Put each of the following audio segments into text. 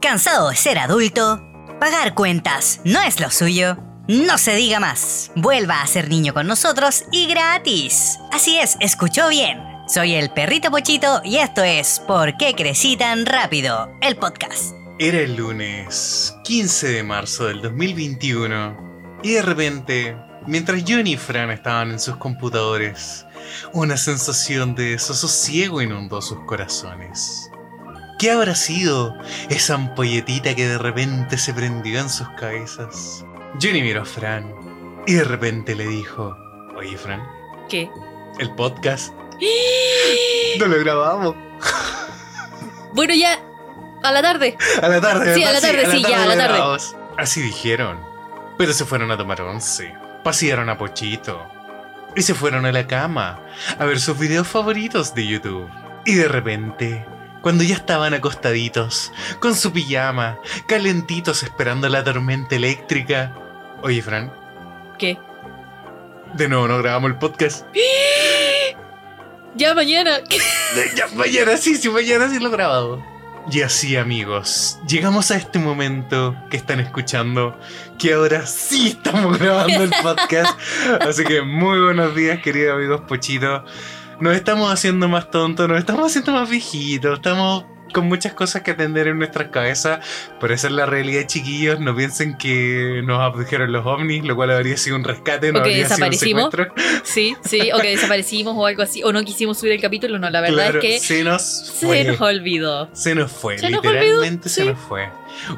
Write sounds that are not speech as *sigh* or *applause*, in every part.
¿Cansado de ser adulto? ¿Pagar cuentas no es lo suyo? No se diga más. Vuelva a ser niño con nosotros y gratis. Así es, escuchó bien. Soy el perrito Pochito y esto es ¿Por qué crecí tan rápido? El podcast. Era el lunes 15 de marzo del 2021 y de repente, mientras Johnny y Fran estaban en sus computadores, una sensación de desasosiego inundó sus corazones. ¿Qué habrá sido esa ampolletita que de repente se prendió en sus cabezas? Johnny miró a Fran y de repente le dijo, oye Fran, ¿Qué? el podcast no lo grabamos. Bueno, ya. A la tarde. A la tarde, Sí, a ¿verdad? la tarde, sí, ya, a la tarde. grabamos. Así dijeron. Pero se fueron a tomar once. Pasearon a Pochito. Y se fueron a la cama a ver sus videos favoritos de YouTube. Y de repente, cuando ya estaban acostaditos, con su pijama, calentitos esperando la tormenta eléctrica. Oye, Fran, ¿Qué? de nuevo no grabamos el podcast. Ya mañana. Ya, mañana sí, sí, mañana sí lo grabado. Y así, amigos, llegamos a este momento que están escuchando, que ahora sí estamos grabando el *laughs* podcast. Así que muy buenos días, queridos amigos Pochito. Nos estamos haciendo más tontos, nos estamos haciendo más viejitos, estamos con muchas cosas que atender en nuestras cabezas, pero esa es la realidad, chiquillos. No piensen que nos abdujeron los ovnis, lo cual habría sido un rescate, no O que habría sido un desaparecimos. Sí, sí. O que *laughs* desaparecimos o algo así. O no quisimos subir el capítulo. No, la verdad Claro, es que se nos se fue. nos olvidó. Se nos fue, Se literalmente se sí. nos fue.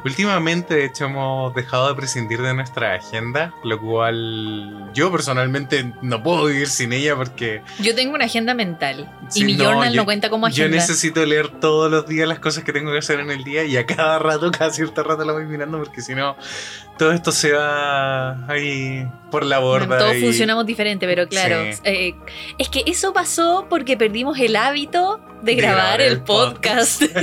Últimamente, de hecho, hemos dejado de prescindir de nuestra agenda, lo cual yo personalmente no puedo vivir sin ella porque Yo tengo una agenda mental. Sí, y mi no, journal yo- no cuenta como yo agenda. necesito leer todos los días las cosas que tengo que hacer en el día y a cada *laughs* rato, cada cierto rato lo voy mirando porque si no, todo esto se va ahí por la borda. Todos y- funcionamos diferente, pero claro. Sí. eh, es que eso pasó porque perdimos el hábito de, grabar, el podcast. *laughs*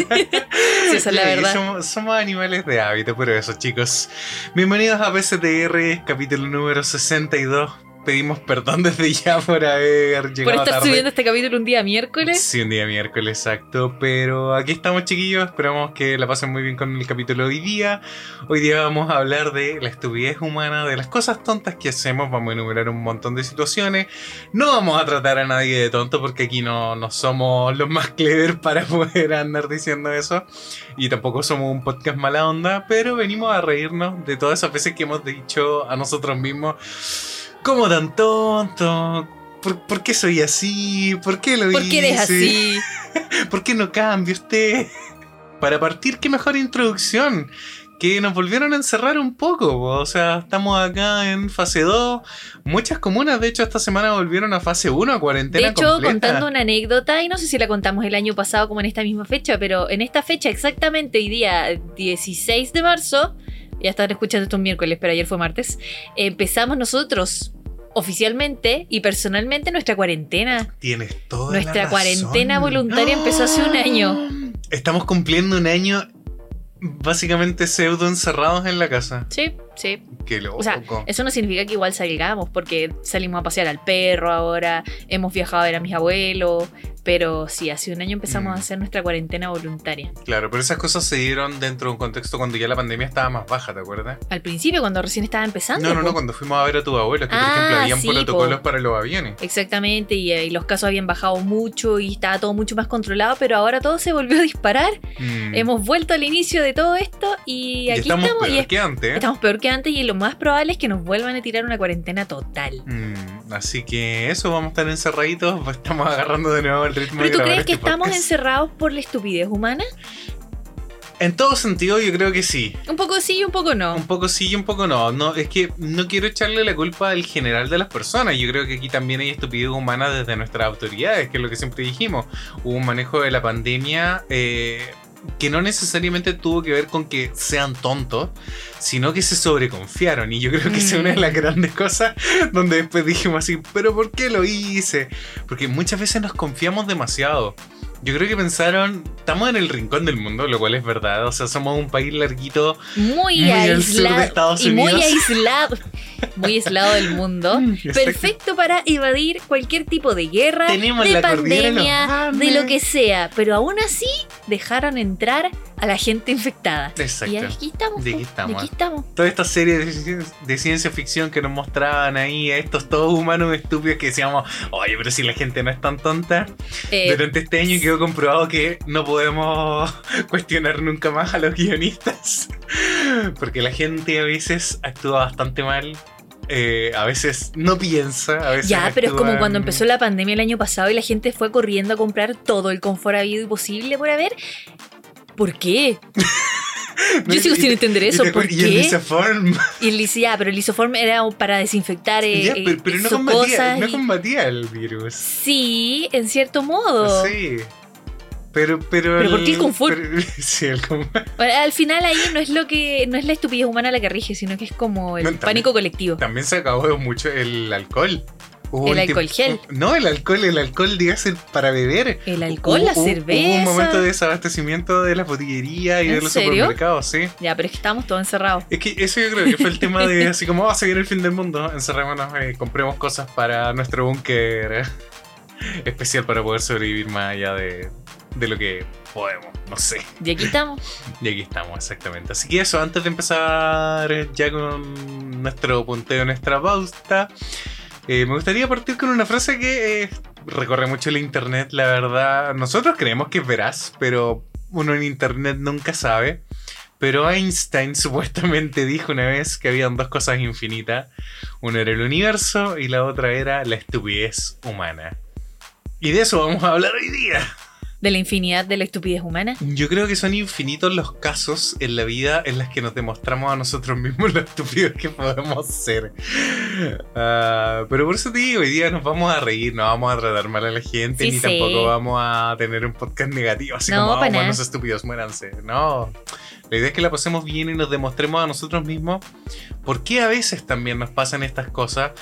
Sí, esa es la verdad. Somos, somos animales de hábito, pero eso, chicos. Bienvenidos a PCTR, capítulo número 62. Pedimos perdón *laughs* desde ya por haber llegado Por estar tarde. subiendo este capítulo un día miércoles. Sí, un día miércoles, exacto. Pero aquí estamos, chiquillos. Esperamos que la pasen muy bien con el capítulo de hoy día. Hoy día vamos a hablar de la estupidez humana, de las cosas tontas que hacemos. Vamos a enumerar un montón de situaciones. No vamos a tratar a nadie de tonto porque aquí no, no somos los más clever para *laughs* poder andar diciendo eso. Y tampoco somos un podcast mala onda. Pero venimos a reírnos de todas esas veces que hemos dicho a nosotros mismos. ¿Cómo tan tonto? ¿Por, por qué soy así? ¿Por qué lo ¿Por qué eres así? *laughs* ¿Por qué no cambia usted? *laughs* Para partir, qué mejor introducción. Que nos volvieron a encerrar un poco. po. O sea, estamos acá en fase 2. Muchas comunas, de hecho, esta semana volvieron a fase 1, a cuarentena. De hecho, completa. contando una anécdota, y no sé si la contamos el año pasado como en esta misma fecha, pero en esta fecha exactamente, hoy día 16 de marzo, ya están escuchando esto un miércoles, pero ayer fue martes, empezamos nosotros oficialmente y personalmente nuestra cuarentena. Tienes toda Nuestra la cuarentena voluntaria empezó hace un año. Estamos cumpliendo un año básicamente pseudo encerrados en la casa. Sí, sí. Qué loco. O sea, eso no significa que igual salgamos, porque salimos a pasear al perro ahora, hemos viajado a ver a mis abuelos, pero sí, hace un año empezamos Mm. a hacer nuestra cuarentena voluntaria. Claro, pero esas cosas se dieron dentro de un contexto cuando ya la pandemia estaba más baja, ¿te acuerdas? Al principio, cuando recién estaba empezando. No, no, no, cuando fuimos a ver a tus abuelos, que por Ah, ejemplo habían sí, protocolos po. para los aviones. Exactamente, y, eh, y los casos habían bajado mucho y estaba todo mucho más controlado, pero ahora todo se volvió a disparar. Mm. Hemos vuelto al inicio de todo esto y Y aquí estamos, estamos, peor y es- que antes. ¿eh? estamos peor que antes y lo más probable es que nos vuelvan a tirar una cuarentena total. Mm, así que eso, vamos a estar encerraditos, *laughs* estamos agarrando de nuevo el ritmo ¿Pero de tú grabar crees que este estamos encerrados por la estupidez humana? En todo sentido, yo creo que sí. Un poco sí y un poco no. Un poco sí y un poco no. no. Es que no quiero echarle la culpa al general de las personas. Yo creo que aquí también hay estupidez humana desde nuestras autoridades, que es lo que siempre dijimos. Hubo un manejo de la pandemia eh, que no necesariamente tuvo que ver con que sean tontos, sino que se sobreconfiaron. Y yo creo que esa es una de las grandes cosas donde después dijimos así, pero ¿por qué lo hice? Porque muchas veces nos confiamos demasiado. Yo creo que pensaron, estamos en el rincón del mundo, lo cual es verdad. O sea, somos un país larguito. Muy, Muy al sur de aislado. Estados y muy aislado. Muy aislado del mundo. *laughs* Exacto. Perfecto para evadir cualquier tipo de guerra, Tenemos de pandemia, de lo que sea. Pero aún así dejaron entrar a la gente infectada. Exacto. Y aquí estamos. Y aquí estamos. y aquí estamos. Toda esta serie de, ci- de ciencia ficción que nos mostraban ahí a estos todos humanos estúpidos que decíamos, oye, pero si la gente no es tan tonta. Eh, Durante este año quedó comprobado que no podemos *laughs* cuestionar nunca más a los guionistas. *laughs* Porque la gente a veces actúa bastante mal. eh, a veces no piensa, a veces ya, pero es como cuando empezó la pandemia el año pasado y la gente fue corriendo a comprar todo el confort habido y posible por haber. ¿Por qué? *laughs* No, Yo sigo y sin te- entender y eso. te- ¿Por y el? Lisoform. Y él dice, ya, pero el lisoform era para desinfectar eh, Ya, eh, pero, pero no, combatía, cosas no y- combatía el virus. Sí, en cierto modo. Sí. Pero, pero. Pero ¿por qué el confort? pero- *laughs* sí, el *laughs* Al final ahí no es lo que no es la estupidez humana la que rige, sino que es como el No, también- pánico colectivo. También se acabó mucho el alcohol. Hubo El alcohol tiempo- gel. No, el alcohol, el alcohol, dígase, para beber. El alcohol, Hubo- la cerveza. Hubo un momento de desabastecimiento de las botillerías y ¿En de los serio? supermercados, sí. Ya, pero es que estábamos todos encerrados. Es que eso yo creo que fue el tema de *laughs* así como, va a seguir el fin del mundo, encerrémonos, eh, compremos cosas para nuestro búnker *laughs* especial para poder sobrevivir más allá de, de lo que podemos, no sé. Y aquí estamos. *laughs* Y aquí estamos, exactamente. Así que eso, antes de empezar ya con nuestro punteo, nuestra pauta, eh, me gustaría partir con una frase que eh, recorre mucho el internet, la verdad. Nosotros creemos que es veraz, pero uno en internet nunca sabe. Pero Einstein *laughs* supuestamente dijo una vez que habían dos cosas infinitas. Una era el universo y la otra era la estupidez humana. Y de eso vamos a hablar hoy día. De la infinidad de la estupidez humana. Yo creo que son infinitos los casos en la vida en los que nos demostramos a nosotros mismos *laughs* lo estúpidos que podemos ser. Ah, pero por eso te digo, hoy día nos vamos a reír, no vamos a tratar mal a la gente, Sí, ni sí. tampoco vamos a tener un podcast negativo, así No, como, pa' oh, estúpidos, muéranse. No. La idea es que la pasemos bien y nos demostremos a nosotros mismos por qué a veces también nos pasan estas cosas.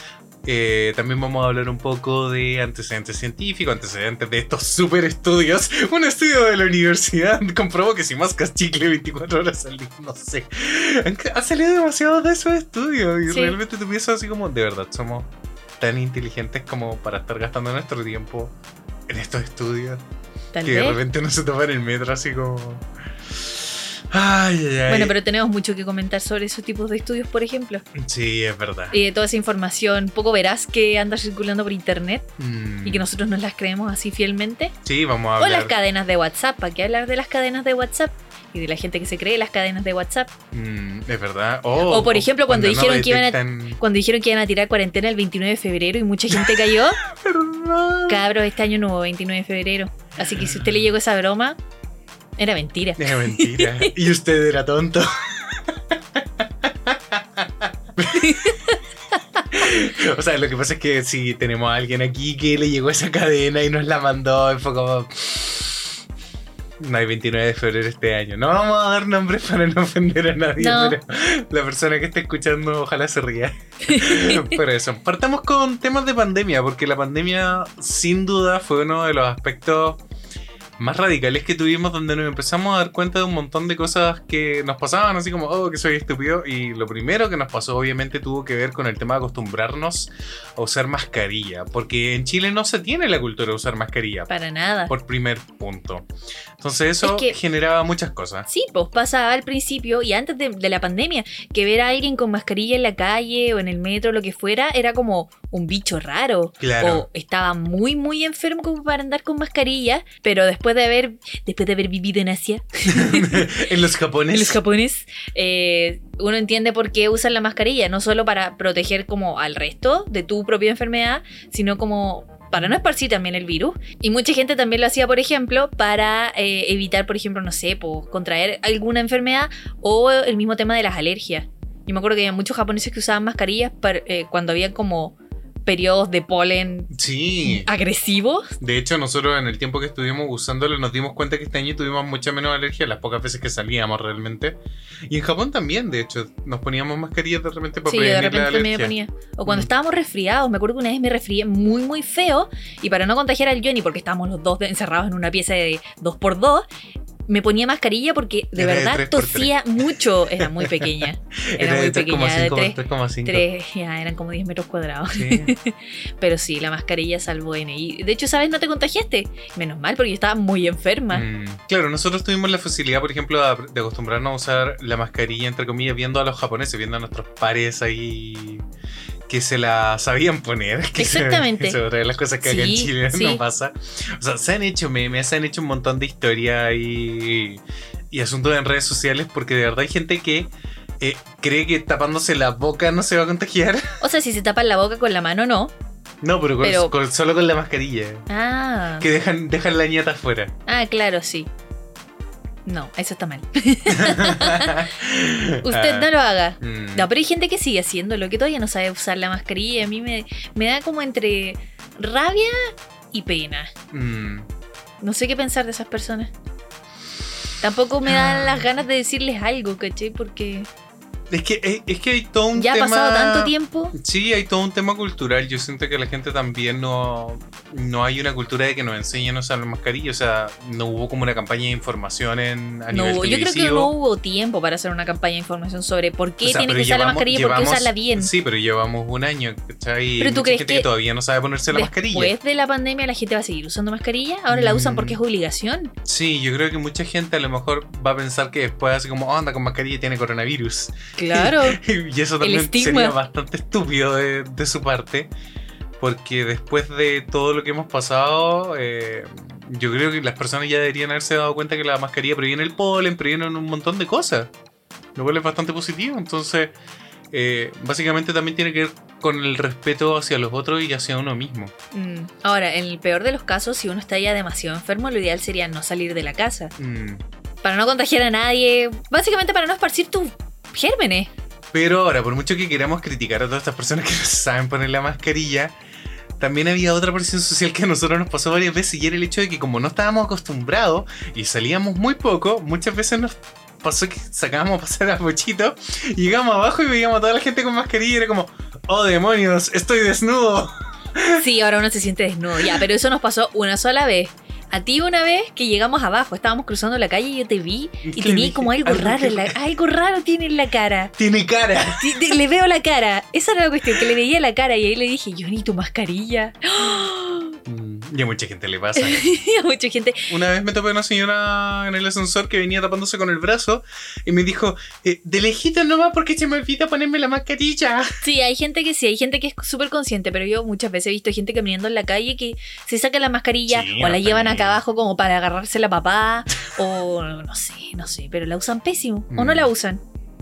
Eh, también vamos a hablar un poco de antecedentes científicos, antecedentes de estos super estudios. *laughs* Un estudio de la universidad *laughs* comprobó que si mascas chicle 24 horas al día, no sé. Han salido demasiados de esos estudios y Sí. realmente tú piensas así como, de verdad, somos tan inteligentes como para estar gastando nuestro tiempo en estos estudios. Tal que de repente no se toman el metro así como... Ay, ay, ay. Bueno, pero tenemos mucho que comentar sobre esos tipos de estudios, por ejemplo. Sí, es verdad. Y de toda esa información poco veraz que anda circulando por internet Mm. y que nosotros nos las creemos así fielmente. Sí, vamos a O las hablar. cadenas de WhatsApp. ¿Para qué hablar de las cadenas de WhatsApp? Y de la gente que se cree las cadenas de WhatsApp. Mm, es verdad. O, O, por ejemplo, cuando dijeron que iban a- Cuando dijeron que iban a tirar cuarentena el 29 de febrero y mucha gente cayó. *laughs* Perdón. Cabros, este año no hubo 29 de febrero. Así que si usted le llegó esa broma, era mentira. Es mentira. y usted era tonto. o sea, lo que pasa es que si tenemos a alguien aquí que le llegó esa cadena y nos la mandó, y fue como. No hay 29 de febrero este año. No vamos a dar nombres para no ofender a nadie, No. pero la persona que esté escuchando ojalá se ría. *laughs* Pero eso, partamos con temas de pandemia, porque la pandemia sin duda fue uno de los aspectos más radicales que tuvimos donde nos empezamos a dar cuenta de un montón de cosas que nos pasaban, así como, oh, que soy estúpido. Y lo primero que nos pasó obviamente tuvo que ver con el tema de acostumbrarnos a usar mascarilla, porque en Chile no se tiene la cultura de usar mascarilla. Para nada. Por primer punto. Entonces eso Es que- generaba muchas cosas. Sí, pues pasaba al principio y antes de, de la pandemia, que ver a alguien con mascarilla en la calle o en el metro, lo que fuera, era como un bicho raro. Claro. O estaba muy, muy enfermo como para andar con mascarilla, pero después de haber, después de haber vivido en Asia, *laughs* en los japoneses. en los japoneses, eh, uno entiende por qué usan la mascarilla, no solo para proteger como al resto de tu propia enfermedad, sino como para no esparcir también el virus. Y mucha gente también lo hacía, por ejemplo, para eh, evitar, por ejemplo, no sé, pues, contraer alguna enfermedad o el mismo tema de las alergias. Yo me acuerdo que había muchos japoneses que usaban mascarillas para- eh, cuando había como periodos de polen Sí. agresivos. De hecho, nosotros en el tiempo que estuvimos usándolo nos dimos cuenta que este año tuvimos mucha menos alergia las pocas veces que salíamos realmente. Y en Japón también, de hecho, nos poníamos mascarillas de repente para Sí, yo de prevenir la repente me alergia. ponía. O cuando Mm. estábamos resfriados, me acuerdo que una vez me resfrié muy, muy feo. Y para no contagiar al Johnny, porque estábamos los dos encerrados en una pieza de 2x2, me ponía mascarilla porque de Era de verdad 3x3. tosía mucho. Era muy *laughs* pequeña. Era, muy de pequeña, de 3,5 por 3, 3,5. 3, ya, eran como 10 metros cuadrados. Sí. *laughs* Pero sí, la mascarilla salvó N. Y de hecho, ¿sabes? No te contagiaste. Menos mal, porque yo estaba muy enferma. Mm, Claro, nosotros tuvimos la facilidad, por ejemplo, de de acostumbrarnos a usar la mascarilla, entre comillas, viendo a los japoneses, viendo a nuestros pares ahí que se la sabían poner. que se- Exactamente. Otra de las cosas que acá en Sí, Chile *laughs* sí. no pasa. O sea, se han hecho memes, se han hecho un montón de historias y, y asuntos en redes sociales porque de verdad hay gente que eh, cree que tapándose la boca no se va a contagiar. *laughs* O sea, si se tapan la boca con la mano, no. No, pero, con- Pero- con- solo con la mascarilla. Ah. Que dejan, dejan la ñata afuera. Ah, claro, sí. No, eso está mal. *laughs* Usted Ah, no lo haga. mm. No, pero hay gente que sigue haciéndolo, que todavía no sabe usar la mascarilla. y A mí me, me da como entre rabia y pena. Mm. No sé qué pensar de esas personas. Tampoco me Ah. dan las ganas de decirles algo, ¿cachai? Porque Es que, es, es que hay todo un ya ha tema. pasado tanto tiempo. Sí, hay todo un tema cultural. Yo siento que la gente también no, no hay una cultura de que nos enseñen a usar la mascarilla. O sea, no hubo como una campaña de información en, a No, nivel yo creo que no hubo tiempo para hacer una campaña de información sobre por qué O sea, tiene que usar la mascarilla y por qué usarla bien. Sí, pero llevamos un año, ¿cachai? Pero tú crees gente que todavía no sabe ponerse la mascarilla. Después de la pandemia la gente va a seguir usando mascarilla. Ahora la usan Mm. porque es obligación. Sí, yo creo que mucha gente a lo mejor va a pensar que después así como, "Oh, anda con mascarilla y tiene coronavirus. Claro. *laughs* y eso también sería bastante estúpido de, de su parte. Porque después de todo lo que hemos pasado, eh, yo creo que las personas ya deberían haberse dado cuenta que la mascarilla previene el polen, previene un montón de cosas. Lo cual es bastante positivo. Entonces, eh, básicamente también tiene que ver con el respeto hacia los otros y hacia uno mismo. Mm. Ahora, en el peor de los casos, si uno está ya demasiado enfermo, lo ideal sería no salir de la casa. Mm. Para no contagiar a nadie. Básicamente para no esparcir tus gérmenes. Pero ahora, por mucho que queramos criticar a todas estas personas que no *laughs* saben poner la mascarilla, también había otra presión social que a nosotros nos pasó varias veces y era el hecho de que como no estábamos acostumbrados y salíamos muy poco, muchas veces nos pasó que sacábamos a pasar a Pochito y llegamos abajo y veíamos a toda la gente con mascarilla y era como, oh demonios, estoy desnudo. Sí, ahora uno se siente desnudo. Ya, pero eso nos pasó una sola vez. A ti una vez que llegamos abajo, estábamos cruzando la calle y yo te vi ¿Y tenía como algo Algo raro que- en la... Algo raro tiene en la cara. Tiene cara. *laughs* Le veo la cara. Esa era la cuestión, que le veía la cara y ahí le dije, yo ni tu mascarilla. Mm, Y a mucha gente le pasa. *laughs* A mucha gente. Una vez me topé una señora en el ascensor que venía tapándose con el brazo y me dijo, eh, de lejito nomás porque se me olvida ponerme la mascarilla. *laughs* Sí, hay gente que sí, hay gente que es súper consciente, pero yo muchas veces he visto gente caminando en la calle que se saca la mascarilla Sí, o la llevan acá abajo como para agarrarse la papá o no sé, no sé, pero la usan pésimo o no Mm. la usan.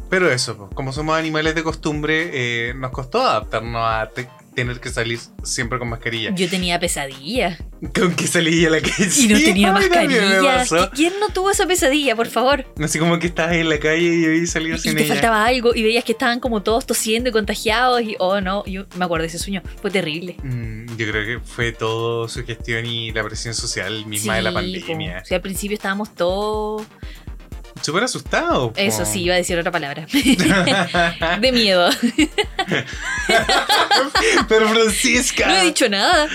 Pero eso, como somos animales de costumbre, eh, nos costó adaptarnos a tener que salir siempre con mascarilla. Yo tenía pesadilla Con que salía a la calle. y no tenía a mí también me mascarilla. ¿Quién no tuvo esa pesadilla, por favor? Así como que estabas en la calle y ahí Y sin te ella. faltaba algo y veías que estaban como todos tosiendo y contagiados y oh no, yo me acuerdo de ese sueño, fue terrible. Mm, yo creo que fue todo su gestión y la presión social misma de la pandemia. po. O sea, al principio estábamos todos... Súper asustado. po. Eso sí, iba a decir otra palabra. *laughs* de miedo. *laughs* Pero Francisca. No he dicho nada.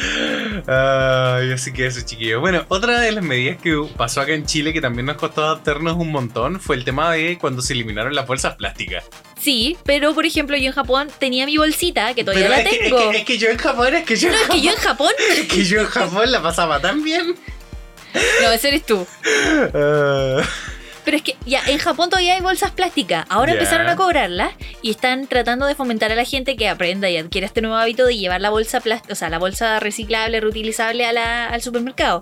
Ay, así que eso, chiquillos. Bueno, otra de las medidas que pasó acá en Chile que también nos costó adaptarnos un montón fue el tema de cuando se eliminaron las bolsas plásticas. Sí, pero por ejemplo yo en Japón tenía mi bolsita, que todavía Pero la es, que, es, tengo. que, es que yo en Japón, es que yo en No, es que Japón, yo en Japón... *laughs* es que yo en Japón la pasaba tan bien. No, ese eres tú. Ah, Pero es que ya, en Japón todavía hay bolsas plásticas. Ahora empezaron a cobrarlas y están tratando de fomentar a la gente que aprenda y adquiera este nuevo hábito de llevar la bolsa plástica, o sea, la bolsa reciclable, reutilizable a la- al supermercado.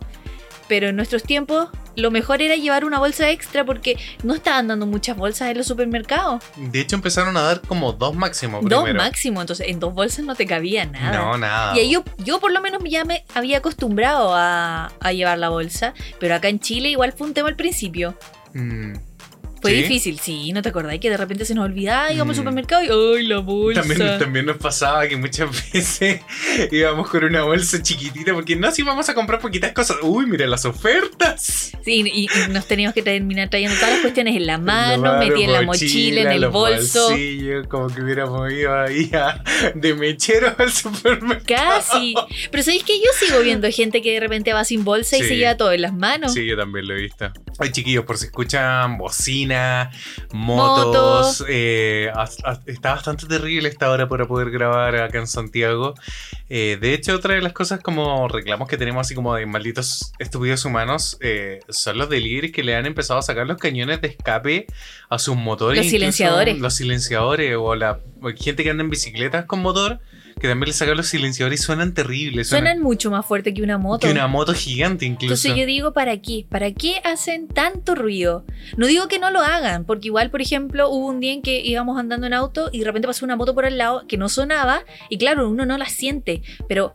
Pero en nuestros tiempos, lo mejor era llevar una bolsa extra porque no estaban dando muchas bolsas en los supermercados. de hecho, empezaron a dar como dos máximo Dos primero. máximo, entonces en dos bolsas no te cabía nada. No, nada. Y ahí yo, yo por lo menos ya me había acostumbrado a, a llevar la bolsa, pero acá en Chile igual fue un tema al principio. Mm, Fue ¿sí? difícil, sí, ¿no te acordáis que de repente se nos olvidaba, íbamos Mm. al supermercado y ¡ay, la bolsa! También, también nos pasaba que muchas *laughs* veces íbamos con una bolsa chiquitita porque no, si vamos a comprar poquitas cosas. Uy, mira las ofertas. Sí, y, y nos teníamos que terminar trayendo todas las cuestiones en la *laughs* mano, metí en la mochila, en el bolso. bolsillos, como que hubiéramos ido ahí a- de mechero *laughs* al supermercado. Casi. Pero ¿sabéis que yo sigo viendo gente que de repente va sin bolsa y Sí. se lleva todo en las manos? Sí, yo también lo he visto. Ay, chiquillos, por si escuchan motos, Motos. eh, está bastante terrible esta hora para poder grabar acá en Santiago. Eh, de hecho, otra de las cosas como reclamos que tenemos así como de malditos estúpidos humanos eh, son los deliveries que le han empezado a sacar los cañones de escape a sus motores. Los silenciadores. Los silenciadores o la gente que anda en bicicletas con motor que también le sacan los silenciadores y suenan terribles. Suenan mucho más fuerte que una moto. que una moto gigante incluso. Entonces yo digo, ¿para qué? ¿Para qué hacen tanto ruido? No digo que no lo hagan, porque igual, por ejemplo, hubo un día en que íbamos andando en auto y de repente pasó una moto por al lado que no sonaba y claro, uno no la siente, pero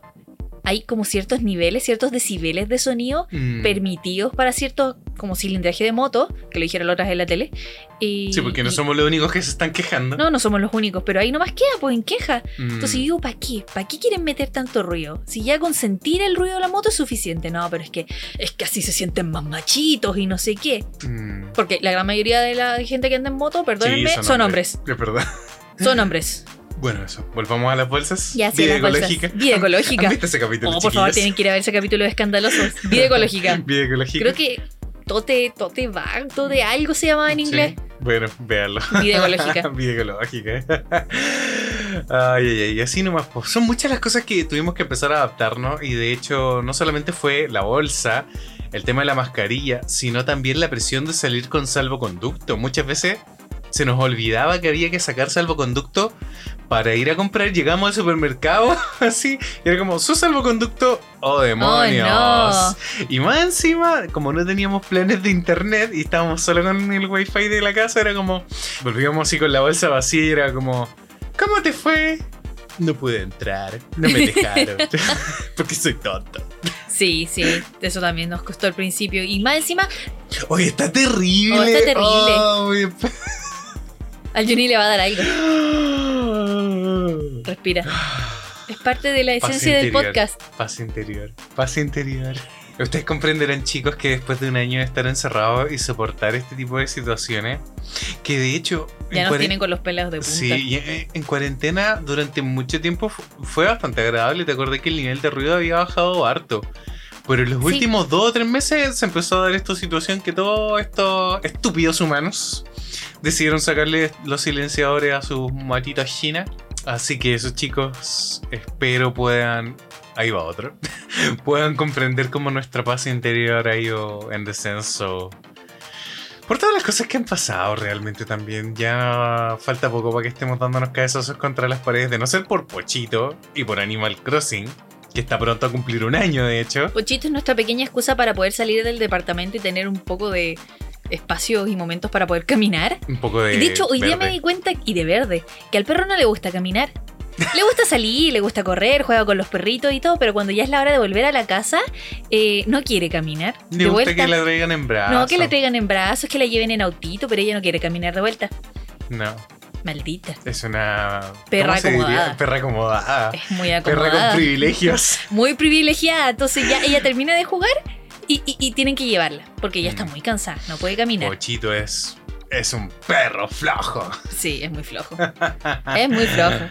hay como ciertos niveles, ciertos decibeles de sonido Mm. permitidos para cierto como cilindraje de moto, que lo dijeron la otra vez en la tele. Y, Sí, porque no y- somos los únicos que se están quejando. No, no somos los únicos, pero ahí nomás queda, pues en queja. Mm. Entonces digo, ¿para qué? ¿Para qué quieren meter tanto ruido? Si ya con sentir el ruido de la moto es suficiente. No, pero es que, es que así se sienten más machitos y no sé qué. Mm. Porque la gran mayoría de la gente que anda en moto, perdónenme, Sí, son, hombres. Es verdad. Son hombres. *laughs* Bueno, eso. Volvamos a las bolsas. Ya, sí, Vida ecológica. Vida ecológica. *laughs* ¿Han visto ese capítulo, Oh, por favor, tienen que ir a ver ese capítulo de escandalosos. Vida *laughs* ecológica. Vida ecológica. Creo que Tote, Tote va, Tote algo se llamaba en Sí. inglés. Bueno, véanlo. Ecológica. *laughs* Ay, ay, ay. Así nomás. pues, son muchas las cosas que tuvimos que empezar a adaptarnos. Y de hecho, no solamente fue la bolsa, el tema de la mascarilla, sino también la presión de salir con salvoconducto. Muchas veces se nos olvidaba que había que sacar salvoconducto para ir a comprar. Llegamos al supermercado, *laughs* así, y era como, su salvoconducto, oh demonios. no. Y más encima, como no teníamos planes de internet y estábamos solo con el wifi de la casa, era como, volvíamos así con la bolsa vacía y era como, ¿cómo te fue? No pude entrar, no me dejaron, *laughs* *laughs* porque soy tonto. Sí, sí, eso también nos costó al principio. Y más encima, Oye, está terrible. Oh, está terrible. Oh, al Juni le va a dar algo. *gasps* Respira. Es parte de la esencia del podcast. Paz interior. Paz interior. Ustedes comprenderán, chicos, que después de un año de estar encerrados y soportar este tipo de situaciones, que de hecho. Ya nos tienen con los pelos de punta. Sí, en, en cuarentena durante mucho tiempo fu- fue bastante agradable. Te acordé que el nivel de ruido había bajado harto. Pero en los Sí. últimos dos o tres meses se empezó a dar esta situación que todos estos estúpidos humanos decidieron sacarle los silenciadores a sus matitas chinas. Así que esos chicos espero puedan... Ahí va otro. *laughs* puedan comprender cómo nuestra paz interior ha ido en descenso por todas las cosas que han pasado realmente también. Ya falta poco para que estemos dándonos cabezazos contra las paredes, de no ser por Pochito y por Animal Crossing, que está pronto a cumplir un año de hecho. Pochito es nuestra pequeña excusa para poder salir del departamento y tener un poco de espacios y momentos para poder caminar. Un poco de... Y de hecho, hoy día me di cuenta, y de verde, que al perro no le gusta caminar. Le gusta salir, le gusta correr, juega con los perritos y todo, pero cuando ya es la hora de volver a la casa, eh, no quiere caminar. Le de gusta vuelta. que la traigan en brazos. No, que la traigan en brazos, que la lleven en autito, pero ella no quiere caminar de vuelta. No, Maldita. es una... Perra acomodada. Perra acomodada. Es muy Perra con acomodada. privilegios. *laughs* Muy privilegiada. Entonces ya ella termina de jugar y, y- y tienen que llevarla, porque ella está Mm. muy cansada, no puede caminar. Pochito es... Es un perro flojo. Sí, es muy flojo. Es muy flojo.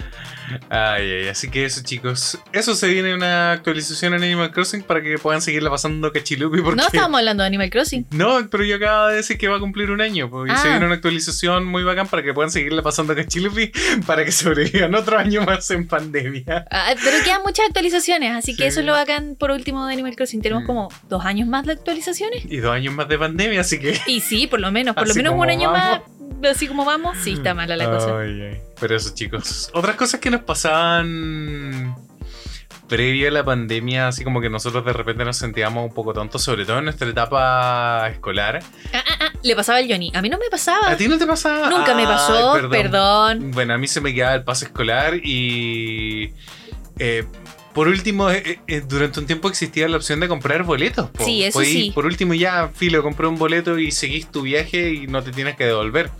Ay, ay, así que eso, chicos. Eso se viene una actualización en Animal Crossing para que puedan seguirla pasando cachilupi. Porque... No estábamos hablando de Animal Crossing. No, pero yo acabo de decir que va a cumplir un año. Pues, y se Ah. viene una actualización muy bacán para que puedan seguirla pasando cachilupi para que sobrevivan otro año más en pandemia. Ah, pero quedan muchas actualizaciones, así que Sí. eso es lo bacán por último de Animal Crossing. Tenemos Mm. como dos años más de actualizaciones. Y dos años más de pandemia, así que. Y sí, por lo menos, por lo menos un año. Más, así como vamos, sí está mala la cosa. Ay, ay. Pero eso, chicos. Otras cosas que nos pasaban previo a la pandemia, así como que nosotros de repente nos sentíamos un poco tontos, sobre todo en nuestra etapa escolar. Ah, ah, ah, le pasaba al Johnny. A mí no me pasaba. ¿A ti no te pasaba? Nunca me pasó, perdón. Bueno, a mí se me quedaba el pase escolar y. eh, por último, eh, eh, durante un tiempo existía la opción de comprar boletos. po. Sí, eso Podí- sí. Por último, ya, filo, compré un boleto y seguís tu viaje y no te tienes que devolver.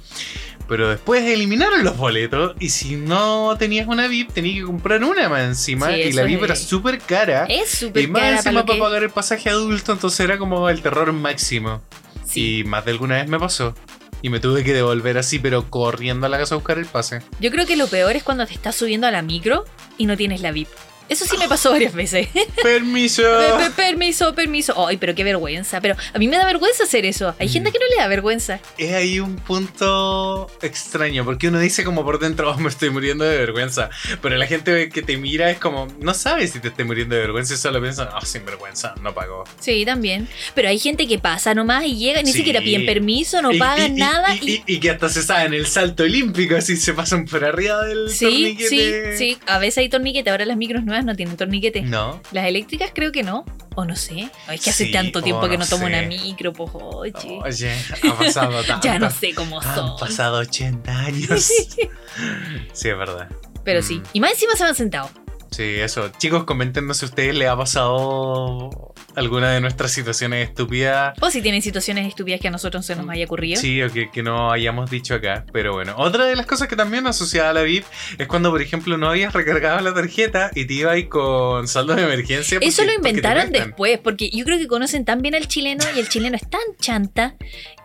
Pero después eliminaron los boletos y si no tenías una VIP, tenías que comprar una más encima. Sí, y la VIP es- era súper cara. Es súper Y más cara encima para que... pagar el pasaje adulto, entonces era como el terror máximo. Sí. Y más de alguna vez me pasó. Y me tuve que devolver así, pero corriendo a la casa a buscar el pase. Yo creo que lo peor es cuando te estás subiendo a la micro y no tienes la VIP. Eso sí me pasó varias veces. *laughs* Permiso. Pe- pe- permiso, permiso. Ay, pero qué vergüenza. Pero a mí me da vergüenza hacer eso. Hay gente que no le da vergüenza. Es ahí un punto extraño, porque uno dice como por dentro, oh, me estoy muriendo de vergüenza, pero la gente que te mira es como, no sabe si te estoy muriendo de vergüenza y solo piensan, oh, sin vergüenza, no pago. Sí, también. Pero hay gente que pasa nomás y llega, ni Sí. siquiera piden permiso, no Y- pagan y- nada. Y, y- que hasta se saben el salto olímpico, así se pasan por arriba del Sí, sí, torniquete. sí. A veces hay torniquete. Ahora las micros nuevas no tienen torniquete. No. Las eléctricas creo que no. O no sé. Ay, Es que hace Sí, tanto tiempo o que no no tomo sé. una micro, pues, oye. Oye, ha pasado tanto. *laughs* ya no sé cómo Han son. pasado 80 años. *laughs* sí, es verdad. Pero sí. Mm. Y más encima se van sentados. Sí, eso. Chicos, coméntenos si a ustedes les ha pasado alguna de nuestras situaciones estúpidas. O si tienen situaciones estúpidas que a nosotros se nos haya ocurrido. Sí, o que, que no hayamos dicho acá. Pero bueno, otra de las cosas que también asociada a la VIP es cuando, por ejemplo, no habías recargado la tarjeta y te ibas con saldo de emergencia. Eso lo inventaron después, porque yo creo que conocen tan bien al chileno y el chileno es tan chanta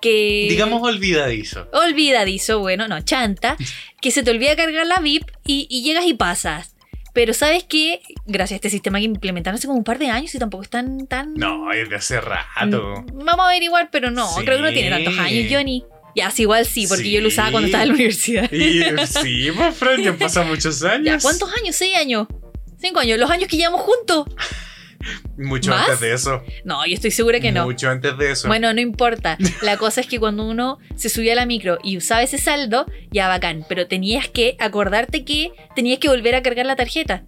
que... Digamos olvidadizo. olvidadizo, bueno, no, chanta, que se te olvida cargar la VIP y, y llegas y pasas. Pero sabes que, gracias a este sistema que implementaron hace como un par de años y tampoco es tan... tan No, es de hace rato. Mm, Vamos a averiguar, pero no, Sí. creo que no tiene tantos años, Johnny. Ya, sí, igual sí, porque yo lo usaba cuando estaba en la universidad. Y sí, pues, Fran, ya pasado muchos *laughs* años. Ya, ¿cuántos años? ¿Seis años? ¿Cinco años? ¿Los años que llevamos juntos? Mucho ¿Más? antes de eso. No, yo estoy segura que no. Mucho antes de eso. Bueno, no importa. *laughs* La cosa es que cuando uno se subía a la micro y usaba ese saldo, ya bacán. Pero tenías que acordarte que tenías que volver a cargar la tarjeta.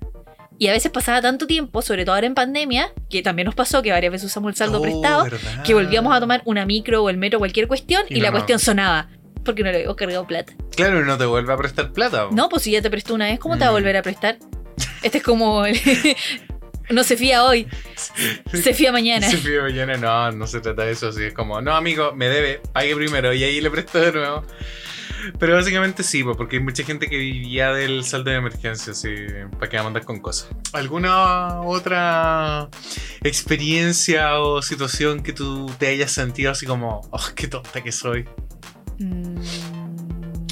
Y a veces pasaba tanto tiempo, sobre todo ahora en pandemia, que también nos pasó que varias veces usamos el saldo Oh, prestado, ¿verdad? que volvíamos a tomar una micro o el metro, cualquier cuestión, y, Y no, la no. cuestión sonaba. Porque no le habíamos cargado plata. Claro, y no te vuelve a prestar plata. No, pues si ya te prestó una vez, ¿cómo te va a Mm. volver a prestar? Este es como. el- no se fía hoy, se fía mañana. Se pide mañana, no, no se trata de eso. Así es como, no, amigo, me debe, pague primero y ahí le presto de nuevo. Pero básicamente sí, po, porque hay mucha gente que vivía del saldo de emergencia, así, para que mandar con cosas. ¿Alguna otra experiencia o situación que tú te hayas sentido así como, oh, qué tonta que soy? Mm.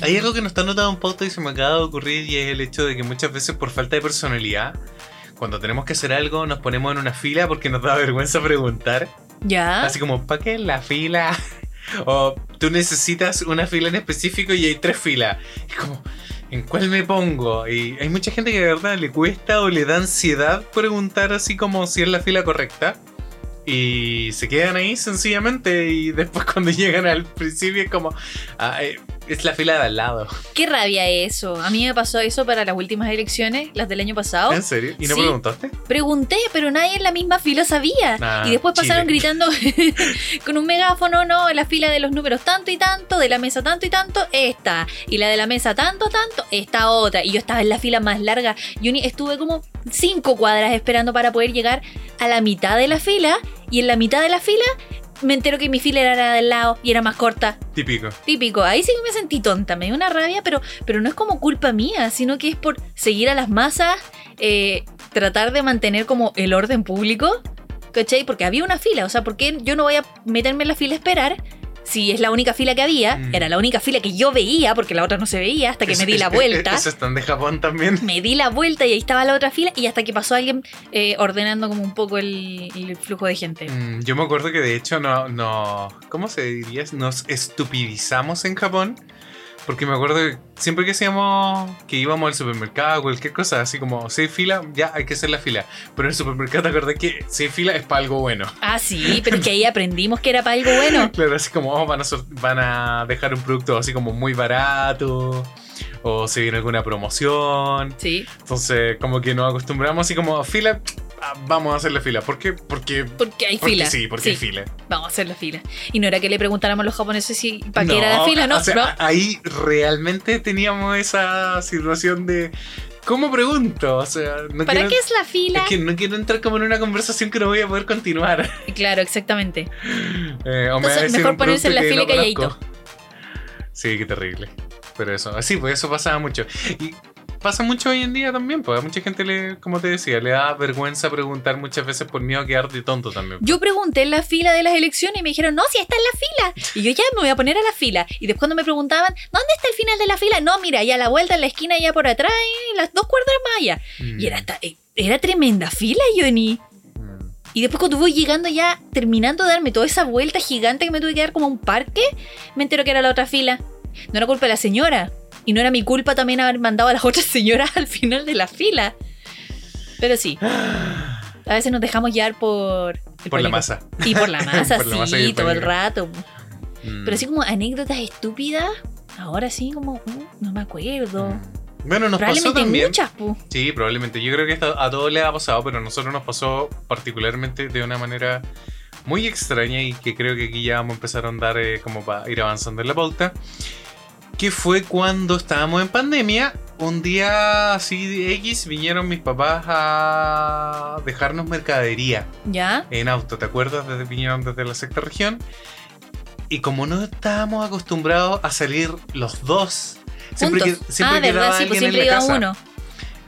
Hay algo que no está anotado en pauta y se me acaba de ocurrir y es el hecho de que muchas veces por falta de personalidad, cuando tenemos que hacer algo nos ponemos en una fila porque nos da vergüenza preguntar. ¿Ya? Así como, ¿para qué la fila? *laughs* O tú necesitas una fila en específico y hay tres filas. Es como, ¿en cuál me pongo? Y hay mucha gente que de verdad le cuesta o le da ansiedad preguntar así como si es la fila correcta. Y se quedan ahí sencillamente y después *laughs* cuando llegan al principio es como, "Ah, eh, es la fila de al lado. Qué rabia eso. A mí me pasó eso para las últimas elecciones, las del año pasado. ¿En serio? ¿Y no Sí. preguntaste? Pregunté, pero nadie en la misma fila sabía. Ah, y después pasaron Chile. gritando *laughs* con un megáfono, no, en la fila de los números tanto y tanto, de la mesa tanto y tanto, esta. Y la de la mesa tanto, tanto, esta otra. Y yo estaba en la fila más larga. Yo ni- estuve como cinco cuadras esperando para poder llegar a la mitad de la fila. Y en la mitad de la fila me entero que mi fila era del lado y era más corta. Típico. Típico, ahí sí que me sentí tonta, me dio una rabia, pero, pero no es como culpa mía, sino que es por seguir a las masas, eh, tratar de mantener como el orden público, ¿cachai? Porque había una fila, o sea, ¿por qué yo no voy a meterme en la fila a esperar? Si es la única fila que había, Mm. era la única fila que yo veía, porque la otra no se veía, hasta que me di la *laughs* vuelta. Eso están de Japón también. Me di la vuelta y ahí estaba la otra fila y hasta que pasó alguien eh, ordenando como un poco el, el flujo de gente. Mm, Yo me acuerdo que de hecho no, no, ¿cómo se diría? Nos estupidizamos en Japón. Porque me acuerdo que siempre que hacíamos que íbamos al supermercado, cualquier cosa, así como seis filas, ya hay que hacer la fila. Pero en el supermercado te acordás que seis filas es para algo bueno. Ah, sí, pero es que ahí aprendimos que era para algo bueno. *laughs* Claro, así como oh, van, a van a dejar un producto así como muy barato. O se viene alguna promoción. Sí, Entonces, como que nos acostumbramos así como fila, vamos a hacer la fila. ¿Por qué? Porque, porque hay porque fila. sí, porque hay fila. Vamos a hacer la fila. Y no era que le preguntáramos a los japoneses si para qué era la No, fila, no. o sea, no. ahí realmente teníamos esa situación de. ¿Cómo pregunto? O sea, no ¿Para quiero, qué es la fila? es que no quiero entrar como en una conversación que no voy a poder continuar. *laughs* Claro, exactamente. Eh, o Entonces, mejor ponerse en la fila que no calladito. Sí, qué terrible. Pero eso, así, pues eso pasaba mucho. Y pasa mucho hoy en día también, pues a mucha gente le, como te decía, le da vergüenza preguntar muchas veces por miedo a quedar de tonto también. Yo pregunté en la fila de las elecciones y me dijeron, no, si está en la fila. *laughs* Y yo ya me voy a poner a la fila. Y después cuando me preguntaban, ¿dónde está el final de la fila? No, mira, ya a la vuelta en la esquina, ya por atrás, y las dos cuadras más allá. Mm. Y era hasta, eh, era tremenda fila, Johnny. Mm. Y después cuando voy llegando ya, terminando de darme toda esa vuelta gigante que me tuve que dar como un parque, me entero que era la otra fila. No era culpa de la señora. Y no era mi culpa también haber mandado a las otras *laughs* señoras al final de la fila. Pero sí, a veces nos dejamos llevar por... Por la masa. Y por la *laughs* masa, Por la masa y sí, el todo el rato. Mm. Pero así como anécdotas estúpidas, ahora sí como, mm, no me acuerdo. Mm. Bueno, nos pasó también. muchas, pu. Sí, probablemente. Yo creo que a todos les ha pasado, pero a nosotros nos pasó particularmente de una manera muy extraña y que creo que aquí ya vamos a empezar a andar eh, como para ir avanzando en la pauta. Que fue cuando estábamos en pandemia. Un día así de X vinieron mis papás a dejarnos mercadería ¿Ya? en auto, ¿te acuerdas? Desde vinieron desde la sexta región. Y como no estábamos acostumbrados a salir los dos, siempre, que, siempre ah, verdad, quedaba sí, pues siempre en la iba casa. uno.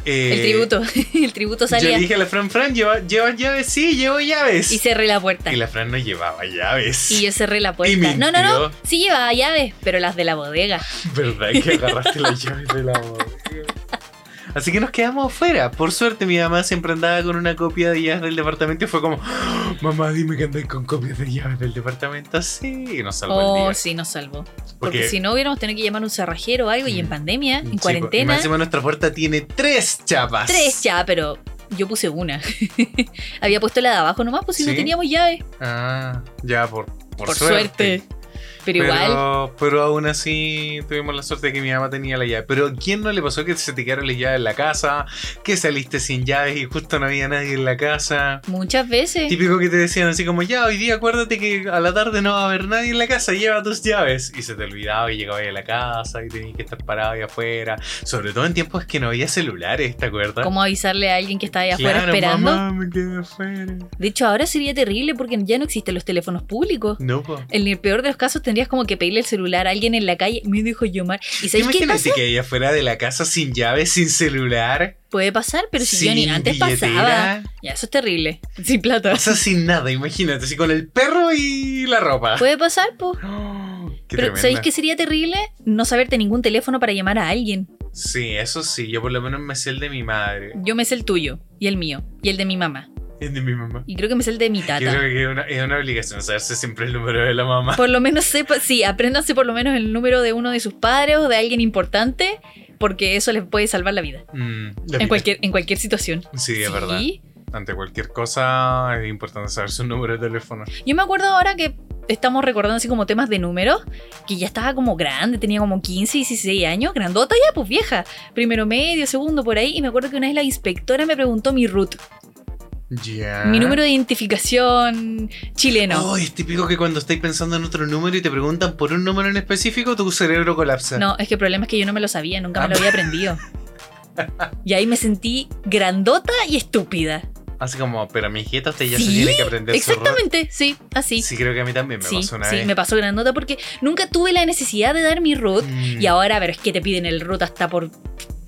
Eh, *laughs* El tributo. el tributo Yo salía. le dije a la Fran, Fran, ¿lleva, ¿llevas llaves? Sí, llevo llaves. Y cerré la puerta. Y la Fran no llevaba llaves. Y yo cerré la puerta. No, no, no. Sí llevaba llaves, pero las de la bodega. *laughs* ¿Verdad que agarraste las *laughs* llaves de la bodega? Así que nos quedamos afuera. Por suerte, mi mamá siempre andaba con una copia de llaves del departamento y fue como, "Oh, mamá, dime que andáis con copias de llaves del departamento. Sí, y nos salvó el Oh, día. sí, nos salvó. Porque, Porque- si no hubiéramos tenido que llamar a un cerrajero o algo y en Mm. pandemia, en Sí, Y cuarentena, más encima nuestra puerta tiene tres chapas. tres ya, pero yo puse una. *laughs* Había puesto la de abajo nomás, pues si no teníamos llave. Ah, ya, por, por, Por, suerte. suerte. Pero, igual, Pero, aún así tuvimos la suerte de que mi mamá tenía la llave. Pero ¿quién no le pasó que se te quedaron las llaves en la casa? Que saliste sin llaves y justo no había nadie en la casa. muchas veces. Típico que te decían así como, ya, hoy día acuérdate que a la tarde no va a haber nadie en la casa, lleva tus llaves. Y se te olvidaba y llegabas a la casa y tenías que estar parado ahí afuera. Sobre todo en tiempos que no había celulares, ¿te acuerdas? ¿Cómo avisarle a alguien que está ahí afuera Claro, esperando? Mamá, me quedé afuera. De hecho, ahora sería terrible porque ya no existen los teléfonos públicos. No, po. En el peor de los casos tendrías como que pedirle el celular a alguien en la calle. Me dijo llamar. ¿Y sabes qué pasa? que ahí afuera de la casa sin llaves, sin celular. Puede pasar, pero si yo ni antes billetera. pasaba. Ya, eso es terrible. *laughs* Sin plata. Sea, sin nada, imagínate, así con el perro y la ropa. Puede pasar, po. *gasps* Oh, Pero. ¿sabéis qué sería terrible? No saberte ningún teléfono para llamar a alguien. Sí, eso sí, yo por lo menos me sé el de mi madre. Yo me sé el tuyo, y el mío, y el de mi mamá. El de mi mamá. Y creo que me el de mi Yo tata. creo que es una, es una obligación saberse siempre el número de la mamá. Por lo menos sepa, sí, apréndanse por lo menos el número de uno de sus padres o de alguien importante, porque eso les puede salvar la vida. Mm, la En vida. cualquier, en cualquier situación. Sí, es verdad. Ante cualquier cosa es importante saber su número de teléfono. Yo me acuerdo ahora que estamos recordando así como temas de números, que ya estaba como grande, tenía como 15, 16 años, grandota ya, pues vieja. Primero medio, segundo por ahí, y me acuerdo que una vez la inspectora me preguntó mi root, Mi número de identificación chileno. Oh, es típico que cuando estáis pensando en otro número y te preguntan por un número en específico, tu cerebro colapsa. No, es que el problema es que yo no me lo sabía, nunca me Ah. lo había aprendido. *laughs* Y ahí me sentí grandota y estúpida. Así como, pero mi hijita usted ya Sí, se tiene que aprender su. Exactamente, sí, así. Sí, creo que a mí también me Sí, pasó una sí, vez. me pasó grandota porque nunca tuve la necesidad de dar mi root. Mm. Y ahora, pero es que te piden el root hasta por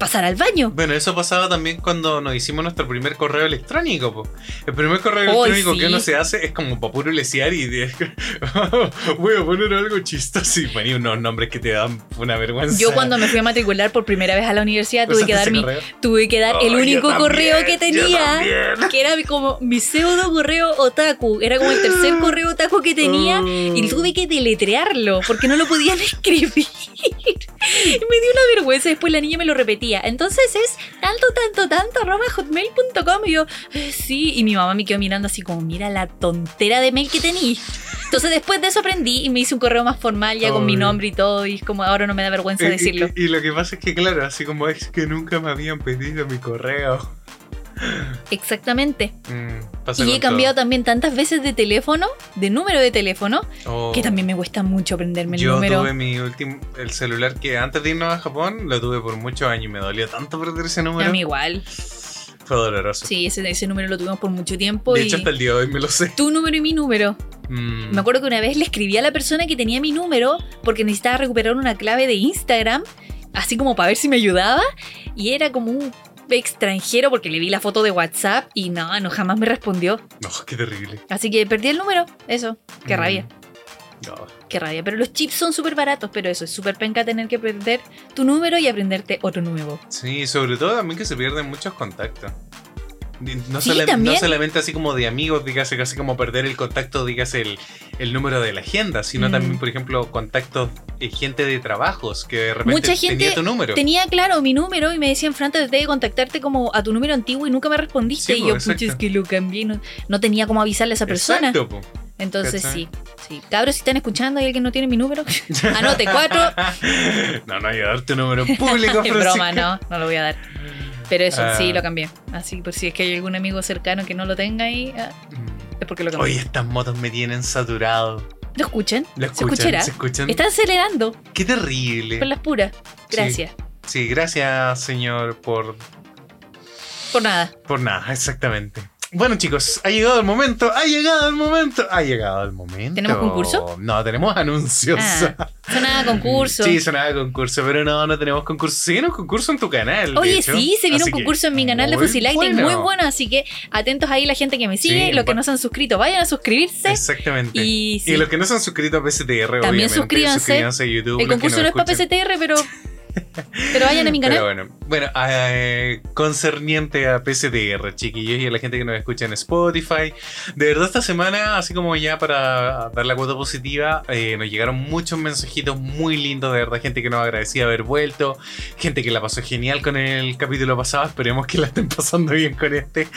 pasar al baño. Bueno, eso pasaba también cuando nos hicimos nuestro primer correo electrónico. po. El primer correo electrónico sí. que uno se hace es como para puro lesear y de- *laughs* voy a poner algo chistoso y ponía unos nombres que te dan una vergüenza. Yo cuando me fui a matricular por primera vez a la universidad tuve que ¿Usaste dar mi, tuve que dar Oh, el único también, correo que tenía, que era como mi pseudo correo otaku, era como el tercer correo otaku que tenía Oh. y tuve que deletrearlo porque no lo podían *laughs* escribir. Me dio una vergüenza, después la niña me lo repetía. Entonces es tanto, tanto, tanto, arroba hotmail.com. Y yo, "Eh, sí. Y mi mamá me quedó mirando así como, mira la tontera de mail que tení. Entonces después de eso aprendí y me hice un correo más formal ya con mi nombre y todo. Y es como ahora no me da vergüenza Y- y- decirlo. Y, y lo que pasa es que, claro, así como es que nunca me habían pedido mi correo. Exactamente. Mm, Y he cambiado también tantas veces de teléfono, de número de teléfono, todo. Oh. que también me cuesta mucho aprenderme el Yo número. tuve mi último, el celular que antes de irnos a Japón, lo tuve por muchos años y me dolió tanto perder ese número. A mí igual. Fue doloroso. Sí, ese, ese número lo tuvimos por mucho tiempo. de y hecho, hasta el día de hoy me lo sé. Tu número y mi número. Mm. Me acuerdo que una vez le escribí a la persona que tenía mi número porque necesitaba recuperar una clave de Instagram, así como para ver si me ayudaba. Y era como un extranjero porque le vi la foto de WhatsApp y no, no jamás me respondió. No, qué terrible. Así que perdí el número. Eso, qué Mm. rabia. No. Qué rabia, pero los chips son súper baratos, pero eso es súper penca tener que perder tu número y aprenderte otro nuevo. Sí, sobre todo también que se pierden muchos contactos. No, Sí, solamente así como de amigos, dígase, casi como perder el contacto, dígase el, el número de la agenda, sino Mm. también, por ejemplo, contactos, eh, gente de trabajos que de repente Mucha gente tenía tu número. Tenía claro mi número y me decían, Fran, traté de contactarte como a tu número antiguo y nunca me respondiste. Sí, y yo, pucha, es que lo cambié. No, no tenía cómo avisarle a esa persona. Exacto, po. Entonces ¿Cachai? sí, sí. Cabros, si están escuchando y alguien no tiene mi número, *laughs* anote cuatro. no, no voy a dar tu número en público, *laughs* Es broma, no, no lo voy a dar. Pero eso, Ah. sí, lo cambié. Así, por si es que hay algún amigo cercano que no lo tenga ahí, ah, es porque lo cambié. Oye, estas motos me tienen saturado. ¿Lo escuchan? ¿Lo ¿Se escuchan? ¿Se escuchan? Están acelerando Qué terrible. con las puras. Gracias. Sí, gracias, señor, por, Por nada. por nada, exactamente. Bueno, chicos, ha llegado el momento, ha llegado el momento, ha llegado el momento. ¿Tenemos concurso? No, tenemos anuncios. Ah, sonaba concurso. *laughs* Sí, sonaba concurso, pero no, no tenemos concurso. Se viene un concurso en tu canal. de Oye, hecho. sí, se viene Así un concurso en mi canal de Fusilite muy bueno. así que atentos ahí la gente que me sigue, Sí, los que no se han suscrito, vayan a suscribirse. Exactamente. Y sí. Y los que no se han suscrito a PSTR, También obviamente, suscríbanse. suscríbanse a YouTube. El concurso no es para. PSTR, pero, *laughs* pero vayan a mi canal. Pero bueno, bueno concerniente a PCTR, chiquillos, y a la gente que nos escucha en Spotify. De verdad, esta semana, así como ya para dar la cuota positiva, eh, nos llegaron muchos mensajitos muy lindos, de verdad, gente que nos agradecía haber vuelto, gente que la pasó genial con el capítulo pasado, esperemos que la estén pasando bien con este.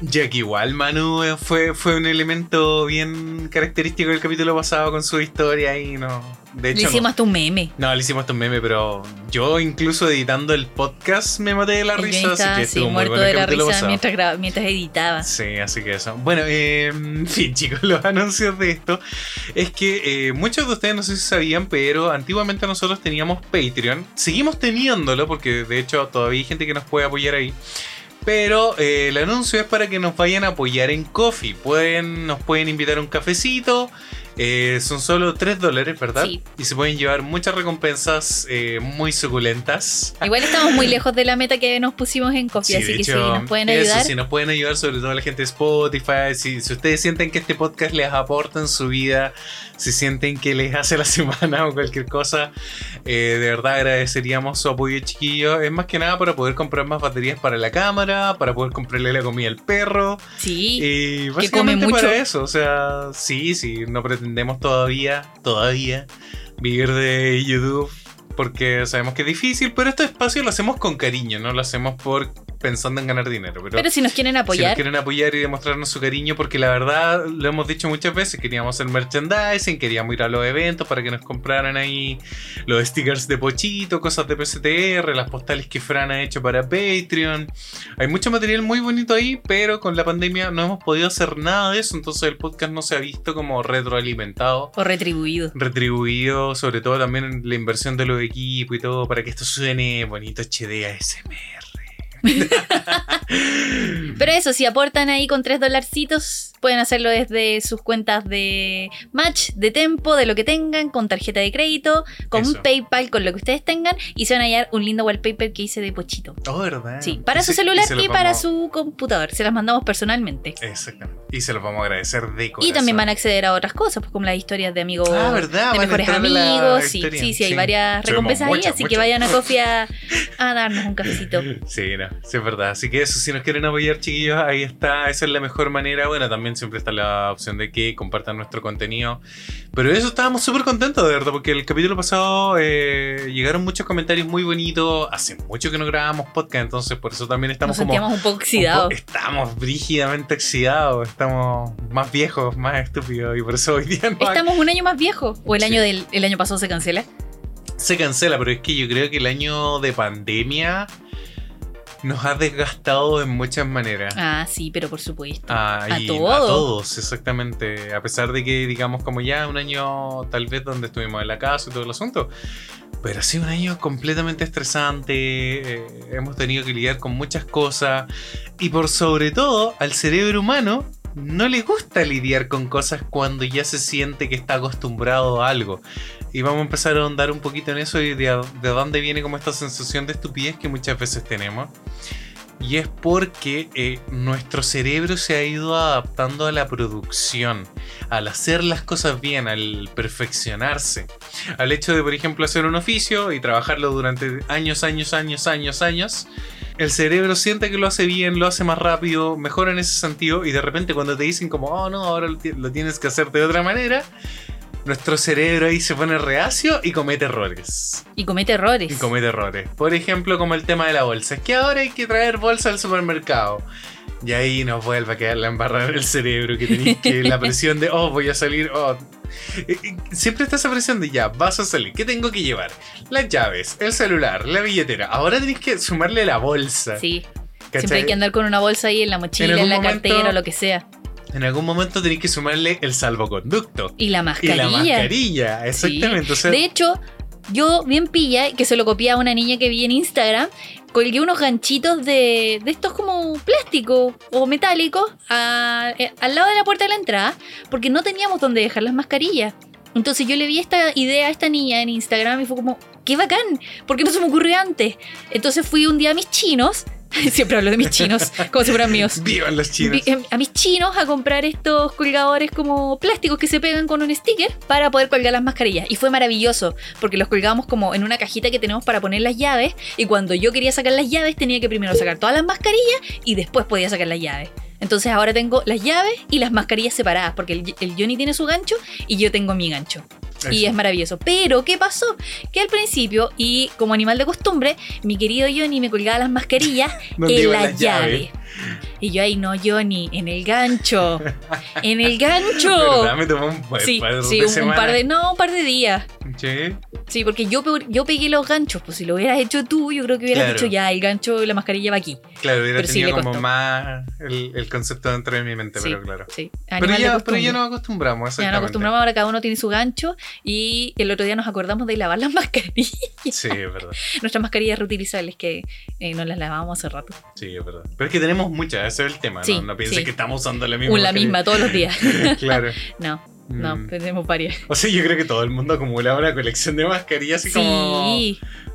Ya que igual Manu eh, fue, fue un elemento bien característico del capítulo pasado con su historia y no... De Le hecho, no- hicimos hasta un meme. no, le hicimos hasta un meme, pero yo incluso editando el podcast me maté de la El risa, así que así, estuvo muy muerto bueno el de la risa pasado. mientras, mientras editaba. Sí, así que eso. Bueno, eh, en fin, *laughs* chicos, los anuncios de esto es que eh, muchos de ustedes no sé si sabían, pero antiguamente nosotros teníamos Patreon. Seguimos teniéndolo porque de hecho todavía hay gente que nos puede apoyar ahí. Pero eh, el anuncio es para que nos vayan a apoyar en Coffee. Pueden, nos pueden invitar a un cafecito. Eh, son solo 3 dólares, ¿verdad? Sí. Y se pueden llevar muchas recompensas eh, muy suculentas. Igual estamos muy *laughs* lejos de la meta que nos pusimos en Coffee, Sí, así que si hecho, nos pueden eso, ayudar. si nos pueden ayudar, sobre todo la gente de Spotify, si, si ustedes sienten que este podcast les aporta en su vida, si sienten que les hace la *laughs* semana o cualquier cosa, eh, de verdad agradeceríamos su apoyo, chiquillos. Es más que nada para poder comprar más baterías para la cámara, para poder comprarle la comida al perro. Sí. Y come básicamente mucho. para eso, o sea, sí, sí, no pretendemos todavía, todavía vivir de YouTube porque sabemos que es difícil, pero este espacio lo hacemos con cariño, no lo hacemos por pensando en ganar dinero. Pero, Pero si nos quieren si nos apoyar, quieren apoyar y demostrarnos su cariño, porque la verdad lo hemos dicho muchas veces, queríamos hacer merchandising, queríamos ir a los eventos para que nos compraran ahí los stickers de Pochito, cosas de PCTR, las postales que Fran ha hecho para Patreon. Hay mucho material muy bonito ahí, pero con la pandemia no hemos podido hacer nada de eso, entonces el podcast no se ha visto como retroalimentado. o retribuido. Retribuido, sobre todo también la inversión de los equipos y todo, para que esto suene bonito HD ASMR. *laughs* Pero eso, si aportan ahí con 3 dolarcitos, pueden hacerlo desde sus cuentas de Match, de Tempo, de lo que tengan, con tarjeta de crédito, con Eso. PayPal, con lo que ustedes tengan, y se van a hallar un lindo wallpaper que hice de Pochito. Oh, ¿verdad? Sí, para su celular y, para vamos- su computador. Se las mandamos personalmente. Exactamente. Y se los vamos a agradecer de corazón. Y también van a acceder a otras cosas, pues como las historias de amigos, Ah, ¿verdad? de Van mejores amigos. Sí, sí, sí, hay Sí. varias recompensas ahí, así que vayan a *laughs* Coffee a, a darnos un cafecito. Sí, no, sí es verdad. Así que eso, si nos quieren apoyar, chiquillos, ahí está. Esa es la mejor manera. Bueno, también siempre está la opción de que compartan nuestro contenido. Pero eso estábamos súper contentos, de verdad, porque el capítulo pasado eh, llegaron muchos comentarios muy bonitos. Hace mucho que no grabábamos podcast, entonces por eso también estamos Nos como. un poco un po- oxidados. Estamos brígidamente oxidados, estamos más viejos, más estúpidos, y por eso hoy día no Estamos un año más viejo. O el Sí. año del el año pasado se cancela. se cancela, pero es que yo creo que el año de pandemia nos ha desgastado en muchas maneras. Ah, sí, pero por supuesto. Ah, A todos. a todos, exactamente. A pesar de que, digamos, como ya un año tal vez donde estuvimos en la casa y todo el asunto. Pero ha sido un año completamente estresante. eh, hemos tenido que lidiar con muchas cosas. Y por sobre todo, al cerebro humano no le gusta lidiar con cosas cuando ya se siente que está acostumbrado a algo. Y vamos a empezar a ahondar un poquito en eso y de, de dónde viene como esta sensación de estupidez que muchas veces tenemos. Y es porque eh, nuestro cerebro se ha ido adaptando a la producción, al hacer las cosas bien, al perfeccionarse. Al hecho de, por ejemplo, hacer un oficio y trabajarlo durante años, años, años, años, años. El cerebro siente que lo hace bien, lo hace más rápido, mejora en ese sentido, y de repente cuando te dicen como, oh no, ahora lo tienes que hacer de otra manera, nuestro cerebro ahí se pone reacio y comete errores. Y comete errores. Y comete errores. Por ejemplo, como el tema de la bolsa. Es que ahora hay que traer bolsa al supermercado. Y ahí nos vuelve a quedar la embarrada en el cerebro, que tenéis que la *laughs* presión de, oh, voy a salir, oh. Eh, eh, Siempre está esa presión de ya, vas a salir. ¿Qué tengo que llevar? Las llaves, el celular, la billetera. Ahora tenéis que sumarle la bolsa. Sí. ¿cachai? Siempre hay que andar con una bolsa ahí en la mochila, En la momento- cartera o lo que sea. En algún momento tenéis que sumarle el salvoconducto. Y la Y mascarilla. la mascarilla, exactamente. O sea, De hecho, yo bien pilla, que se lo copié a una niña que vi en Instagram, colgué unos ganchitos de, de estos como plástico o metálicos eh, al lado de la puerta de la entrada, porque no teníamos donde dejar las mascarillas. Entonces yo le vi esta idea a esta niña en Instagram y fue como, qué bacán, ¿por qué no se me ocurrió antes? Entonces fui un día a mis chinos, *laughs* siempre hablo de mis chinos, como si fueran míos. vivan los chinos. Em, a mis chinos a comprar estos colgadores como plásticos que se pegan con un sticker para poder colgar las mascarillas. Y fue maravilloso, porque los colgamos como en una cajita que tenemos para poner las llaves. Y cuando yo quería sacar las llaves, tenía que primero sacar todas las mascarillas y después podía sacar las llaves. Entonces ahora tengo las llaves y las mascarillas separadas, porque el, el Johnny tiene su gancho y yo tengo mi gancho. Y es maravilloso. Pero, ¿qué pasó? Que al principio, y como animal de costumbre, mi querido Johnny me colgaba las mascarillas *laughs* ¿Dónde en la llave. Y yo ahí, no, Johnny, en el gancho. En el gancho. *laughs* ¿Verdad? Me tomó un buen Sí, par sí, un, par de, no, un par de días. Sí. Sí, porque yo, yo pegué los ganchos, pues si lo hubieras hecho tú, yo creo que hubieras Claro. dicho ya, el gancho la mascarilla va aquí. Claro, hubiera sí tenido como más el, el concepto dentro de mi mente, Sí, pero claro. Sí, Pero ya, pero ya nos acostumbramos, Ya nos acostumbramos, ahora cada uno tiene su gancho y el otro día nos acordamos de lavar las *laughs* mascarillas. Sí, es verdad. Nuestras mascarillas reutilizables que eh, nos las lavábamos hace rato. Sí, es verdad. Pero es que tenemos muchas, ese es el tema, Sí, ¿no? No piensen sí. que estamos usando la misma. La misma todos los días. *laughs* claro. *laughs* No, no, Mm. tenemos varias. O sea, yo creo que todo el mundo acumula una colección de mascarillas así como.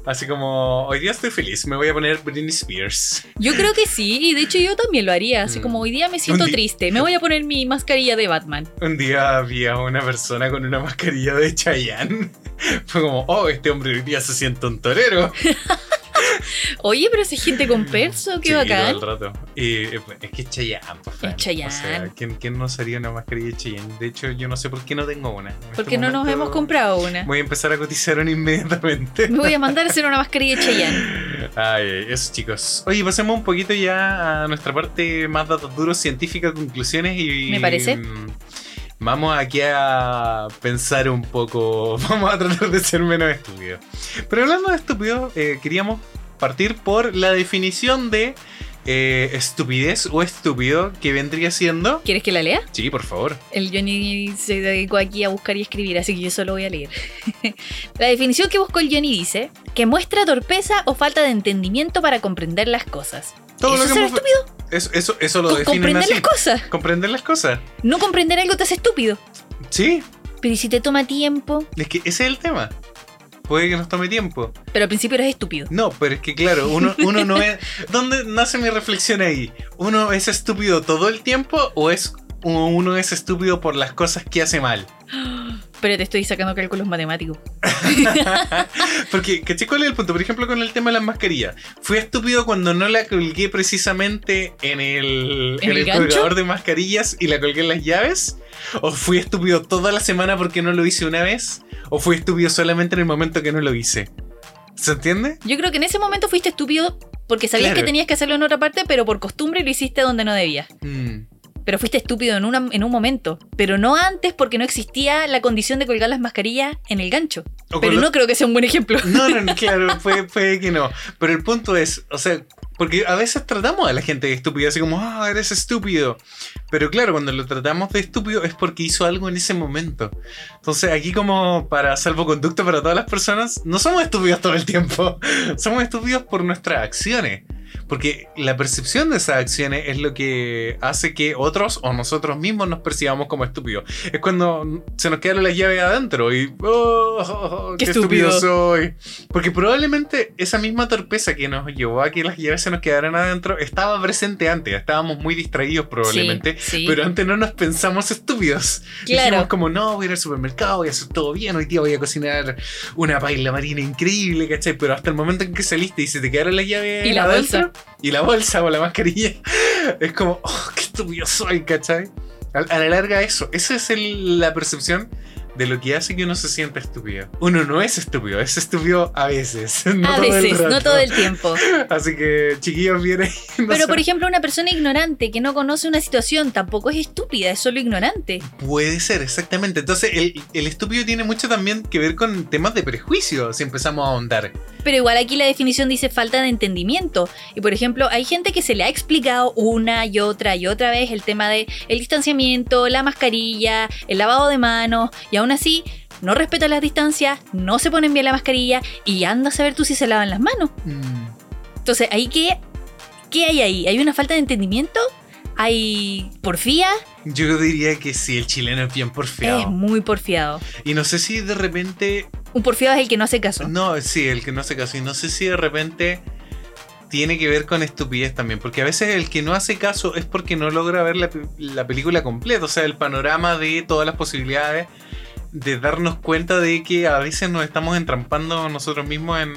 Sí, Así como. Hoy día estoy feliz, me voy a poner Britney Spears. yo creo que sí, y de hecho yo también lo haría, así Mm. como hoy día me siento triste, me voy a poner mi mascarilla de Batman. Un día había una persona con una mascarilla de Chayanne. *laughs* Fue como, oh, este hombre hoy día se siente un torero. *laughs* Oye, pero esa gente con perso, qué Sí, bacán. todo el rato. Y eh, es que es Chayanne, pues, Fran. Chayanne. O sea, ¿quién, quién no sería una mascarilla de Chayanne? De hecho, yo no sé por qué no tengo una. Porque este no nos hemos comprado una. Voy a empezar a cotizar una inmediatamente. Me voy a mandar a hacer una mascarilla de Chayanne. Ay, eso chicos. Oye, pasemos un poquito ya a nuestra parte más datos duros, científica, conclusiones y... Me parece. mm, Vamos aquí a pensar un poco, *laughs* vamos a tratar de ser menos estúpidos. Pero hablando de estúpido, eh, queríamos partir por la definición de eh, estupidez o estúpido que vendría siendo... ¿Quieres que la lea? Sí, por favor. El Johnny se dedicó aquí a buscar y escribir, así que yo solo voy a leer. *laughs* la definición que buscó el Johnny dice que muestra torpeza o falta de entendimiento para comprender las cosas. Todo ¿Eso lo es que ser hemos- estúpido? Eso, eso, eso lo definen comprender así. las cosas. Comprender las cosas. No comprender algo te hace estúpido. Sí, Pero ¿y si te toma tiempo? es que ese es el tema. Puede que nos tome tiempo. Pero al principio eres estúpido. No, pero es que claro, uno, uno no es. *laughs* ¿Dónde nace mi reflexión ahí? ¿Uno es estúpido todo el tiempo o es uno es estúpido por las cosas que hace mal? *gasps* Pero te estoy sacando cálculos matemáticos. *laughs* Porque, ¿caché cuál es el punto? Por ejemplo, con el tema de las mascarillas. ¿Fui estúpido cuando no la colgué precisamente en el, ¿En el colgador de mascarillas y la colgué en las llaves? ¿O fui estúpido toda la semana porque no lo hice una vez? ¿O fui estúpido solamente en el momento que no lo hice? ¿Se entiende? Yo creo que en ese momento fuiste estúpido porque sabías Claro. que tenías que hacerlo en otra parte, pero por costumbre lo hiciste donde no debías. Mm. Pero fuiste estúpido en, una- en un momento. Pero no antes porque no existía la condición de colgar las mascarillas en el gancho. O Pero no creo que sea un buen ejemplo. No, no, no, *laughs* claro, puede, puede que no. Pero el punto es, o sea, porque a veces tratamos a la gente de estúpido, así como, ah, eres estúpido. Pero claro, cuando lo tratamos de estúpido es porque hizo algo en ese momento. Entonces, aquí como para salvoconducto para todas las personas, no somos estúpidos todo el tiempo. *laughs* Somos estúpidos por nuestras acciones. Porque la percepción de esas acciones es lo que hace que otros o nosotros mismos nos percibamos como estúpidos. Es cuando se nos quedaron las llaves adentro y... ¡Oh, Qué qué, estúpido. estúpido. soy! Porque probablemente esa misma torpeza que nos llevó a que las llaves se nos quedaran adentro estaba presente antes. Estábamos muy distraídos probablemente. Sí, sí. Pero antes no nos pensamos estúpidos. Claro. Dijimos como, no, voy a ir al supermercado, voy a hacer todo bien, hoy día voy a cocinar una paella marina increíble, ¿cachai? Pero hasta el momento en que saliste y se te quedaron las llaves Y la adentro, bolsa. Y la bolsa o la mascarilla, *laughs* es como, oh, qué estúpido soy, ¿cachai? A, a la larga eso, esa es el- la percepción de lo que hace que uno se sienta estúpido. Uno no es estúpido, es estúpido a veces. *laughs* No a veces, no todo el tiempo. *laughs* Así que, chiquillos, vienen. Pero por ejemplo, una persona ignorante que no conoce una situación tampoco es estúpida, es solo ignorante. Puede ser, exactamente. Entonces, el, el estúpido tiene mucho también que ver con temas de prejuicio, si empezamos a ahondar. Pero igual aquí la definición dice falta de entendimiento. Y por ejemplo, hay gente que se le ha explicado una y otra y otra vez el tema de el distanciamiento, la mascarilla, el lavado de manos, y aún así no respetan las distancias, no se ponen bien la mascarilla y anda a saber tú si se lavan las manos. Entonces, ¿ahí qué, qué hay ahí? ¿Hay una falta de entendimiento? ¿Hay porfía? Yo diría que sí, el chileno es bien Es porfiado. muy porfiado. Y no sé si de repente. Un porfiado es el que no hace caso. No, sí, el que no hace caso. Y no sé si de repente tiene que ver con estupidez también. Porque a veces el que no hace caso es porque no logra ver la, la película completa. O sea, el panorama de todas las posibilidades. De darnos cuenta de que a veces nos estamos entrampando nosotros mismos en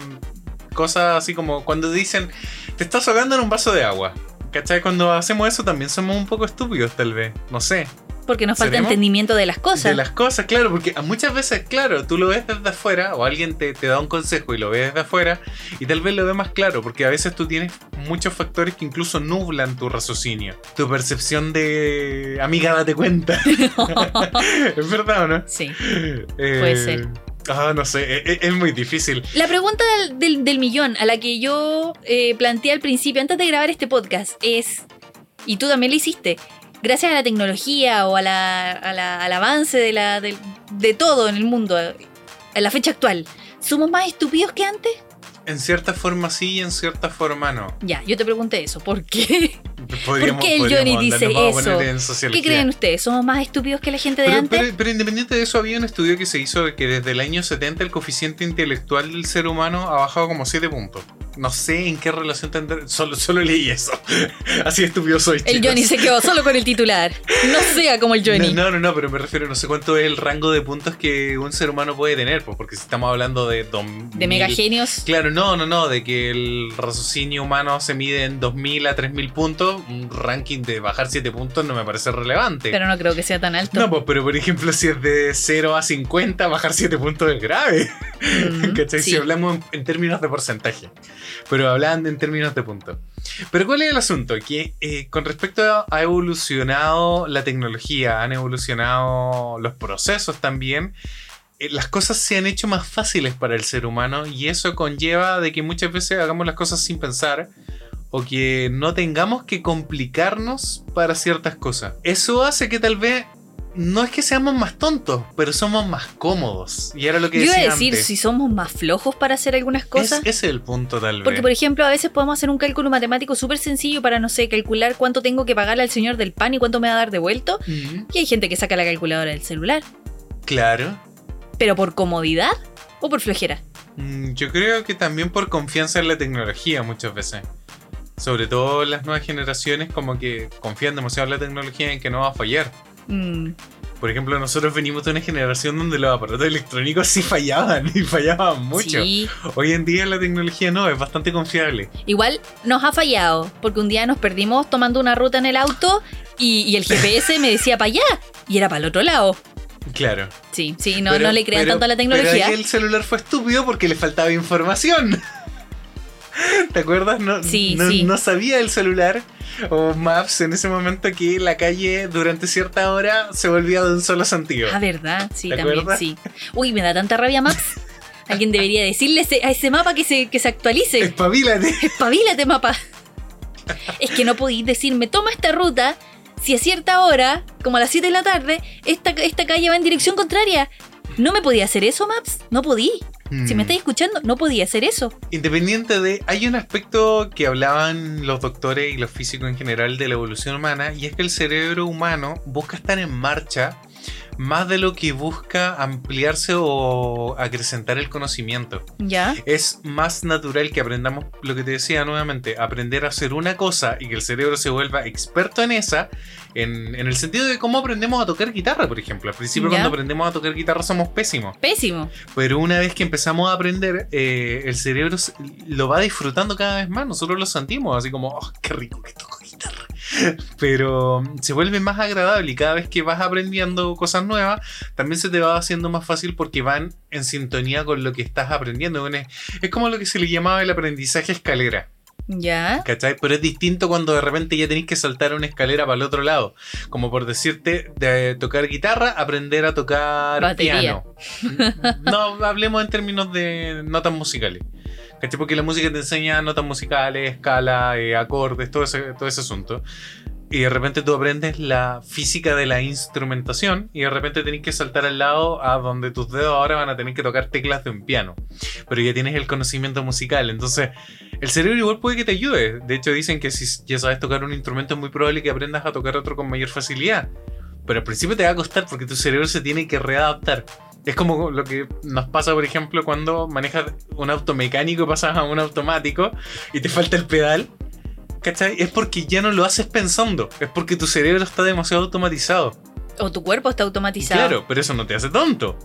cosas así como cuando dicen, te estás ahogando en un vaso de agua. ¿Cachai? Cuando hacemos eso también somos un poco estúpidos, tal vez. No sé. Porque nos falta ¿Seremos? entendimiento de las cosas. De las cosas, claro, porque muchas veces, claro, tú lo ves desde afuera o alguien te, te da un consejo y lo ves desde afuera y tal vez lo ve más claro, porque a veces tú tienes muchos factores que incluso nublan tu raciocinio, tu percepción de amiga, date cuenta. *laughs* *laughs* ¿Es verdad o no? Sí. Puede ser. Ah, no sé, e- e- es, muy difícil. La pregunta del, del- del millón a la que yo eh, planteé al principio, antes de grabar este podcast, es, y tú también lo hiciste, gracias a la tecnología o a la- a la- al avance de, la, de todo en el mundo, a la fecha actual, ¿somos más estúpidos que antes? En cierta forma sí y en cierta forma no. Ya, yo te pregunté eso, ¿por qué? *laughs* Podríamos- qué el Johnny dice eso? ¿Qué creen ustedes? ¿Somos más estúpidos que la gente de Pero, antes? pero- pero independiente de eso, había un estudio que se hizo de que desde el año 70 el coeficiente intelectual del ser humano ha bajado como 7 puntos. No sé en qué relación tendrá. Solo, solo leí eso. *laughs* Así estúpido soy. el chicos. Johnny se quedó solo con el titular. No sea como el Johnny. No, no, no, pero me refiero, no sé cuánto es el rango de puntos que un ser humano puede tener, pues, porque si estamos hablando de... dos de mil- megagenios. Claro, no, no, no, de que el raciocinio humano se mide en 2000 a 3000 puntos, un ranking de bajar 7 puntos no me parece relevante. Pero no creo que sea tan alto. No, pues, pero por ejemplo, si es de 0 a 50, bajar 7 puntos es grave. Mm, *laughs* ¿Cachai? sí. Si hablamos en, en términos de porcentaje. Pero hablan en términos de puntos. Pero ¿cuál es el asunto? Que eh, con respecto a ha evolucionado la tecnología, han evolucionado los procesos también. eh, Las cosas se han hecho más fáciles para el ser humano y eso conlleva de que muchas veces hagamos las cosas sin pensar o que no tengamos que complicarnos para ciertas cosas. Eso hace que tal vez no es que seamos más tontos, pero somos más cómodos. Y era lo que Yo iba a decir antes. si somos más flojos para hacer algunas Es- cosas. ese es el punto tal Porque, vez. por ejemplo, a veces podemos hacer un cálculo matemático súper sencillo para, no sé, calcular cuánto tengo que pagarle al señor del pan y cuánto me va a dar devuelto. Mm, Y hay gente que saca la calculadora del celular. Claro. ¿Pero por comodidad o por flojera? Mm, Yo creo que también por confianza en la tecnología muchas veces. Sobre todo las nuevas generaciones como que confían demasiado en la tecnología en que no va a fallar. Mm, Por ejemplo, nosotros venimos de una generación donde los aparatos electrónicos sí fallaban *laughs* y fallaban mucho. Sí. Hoy en día la tecnología no, es bastante confiable. Igual nos ha fallado, porque un día nos perdimos tomando una ruta en el auto y, y el GPS me decía para allá y era para el otro lado. Claro. Sí, sí, no, Pero- no le crean pero- tanto a la Pero tecnología. ahí el celular fue estúpido porque le faltaba información. *laughs* ¿Te acuerdas? No, Sí, no, sí. no sabía el celular o Maps en ese momento que la calle durante cierta hora se volvía de un solo sentido. Ah, verdad, sí, ¿Te también, acuerdas? sí. Uy, me da tanta rabia Maps. Alguien debería decirle a ese mapa que se, que se actualice. Espabilate. Espabilate, mapa. Es que no podéis decirme, toma esta ruta, si a cierta hora, como a las 7 de la tarde, esta, esta calle va en dirección contraria. ¿No me podía hacer eso, Maps? No podí. Si me Mm. estáis escuchando, no podía hacer eso. Independiente de. Hay un aspecto que hablaban los doctores y los físicos en general de la evolución humana, y es que el cerebro humano busca estar en marcha más de lo que busca ampliarse o acrecentar el conocimiento. ¿Ya? Es más natural que aprendamos lo que te decía nuevamente, aprender a hacer una cosa y que el cerebro se vuelva experto en esa, en, en el sentido de cómo aprendemos a tocar guitarra, por ejemplo. Al principio Ya. cuando aprendemos a tocar guitarra somos pésimos, Pésimo. pero una vez que empezamos a aprender, eh, el cerebro lo va disfrutando cada vez más, nosotros lo sentimos, así como, oh, qué rico que toco guitarra. Pero se vuelve más agradable y cada vez que vas aprendiendo cosas nuevas, también se te va haciendo más fácil porque van en sintonía con lo que estás aprendiendo. Es, como lo que se le llamaba el aprendizaje escalera, ¿Ya? ¿cachai? Pero es distinto cuando de repente ya tenés que saltar una escalera para el otro lado. Como por decirte, de tocar guitarra, aprender a tocar Batería. piano. No, hablemos en términos de notas musicales. ¿Cachai? Porque la música te enseña notas musicales, escala, eh, acordes, todo ese, todo ese asunto. Y de repente tú aprendes la física de la instrumentación y de repente tenés que saltar al lado a donde tus dedos ahora van a tener que tocar teclas de un piano. Pero ya tienes el conocimiento musical. Entonces, el cerebro igual puede que te ayude. De hecho, dicen que si ya sabes tocar un instrumento es muy probable que aprendas a tocar otro con mayor facilidad. Pero al principio te va a costar porque tu cerebro se tiene que readaptar. Es como lo que nos pasa, por ejemplo, cuando manejas un auto mecánico y pasas a un automático y te falta el pedal. ¿Cachai? Es porque ya no lo haces pensando. Es porque tu cerebro está demasiado automatizado. O tu cuerpo está automatizado. Claro, pero eso no te hace tonto.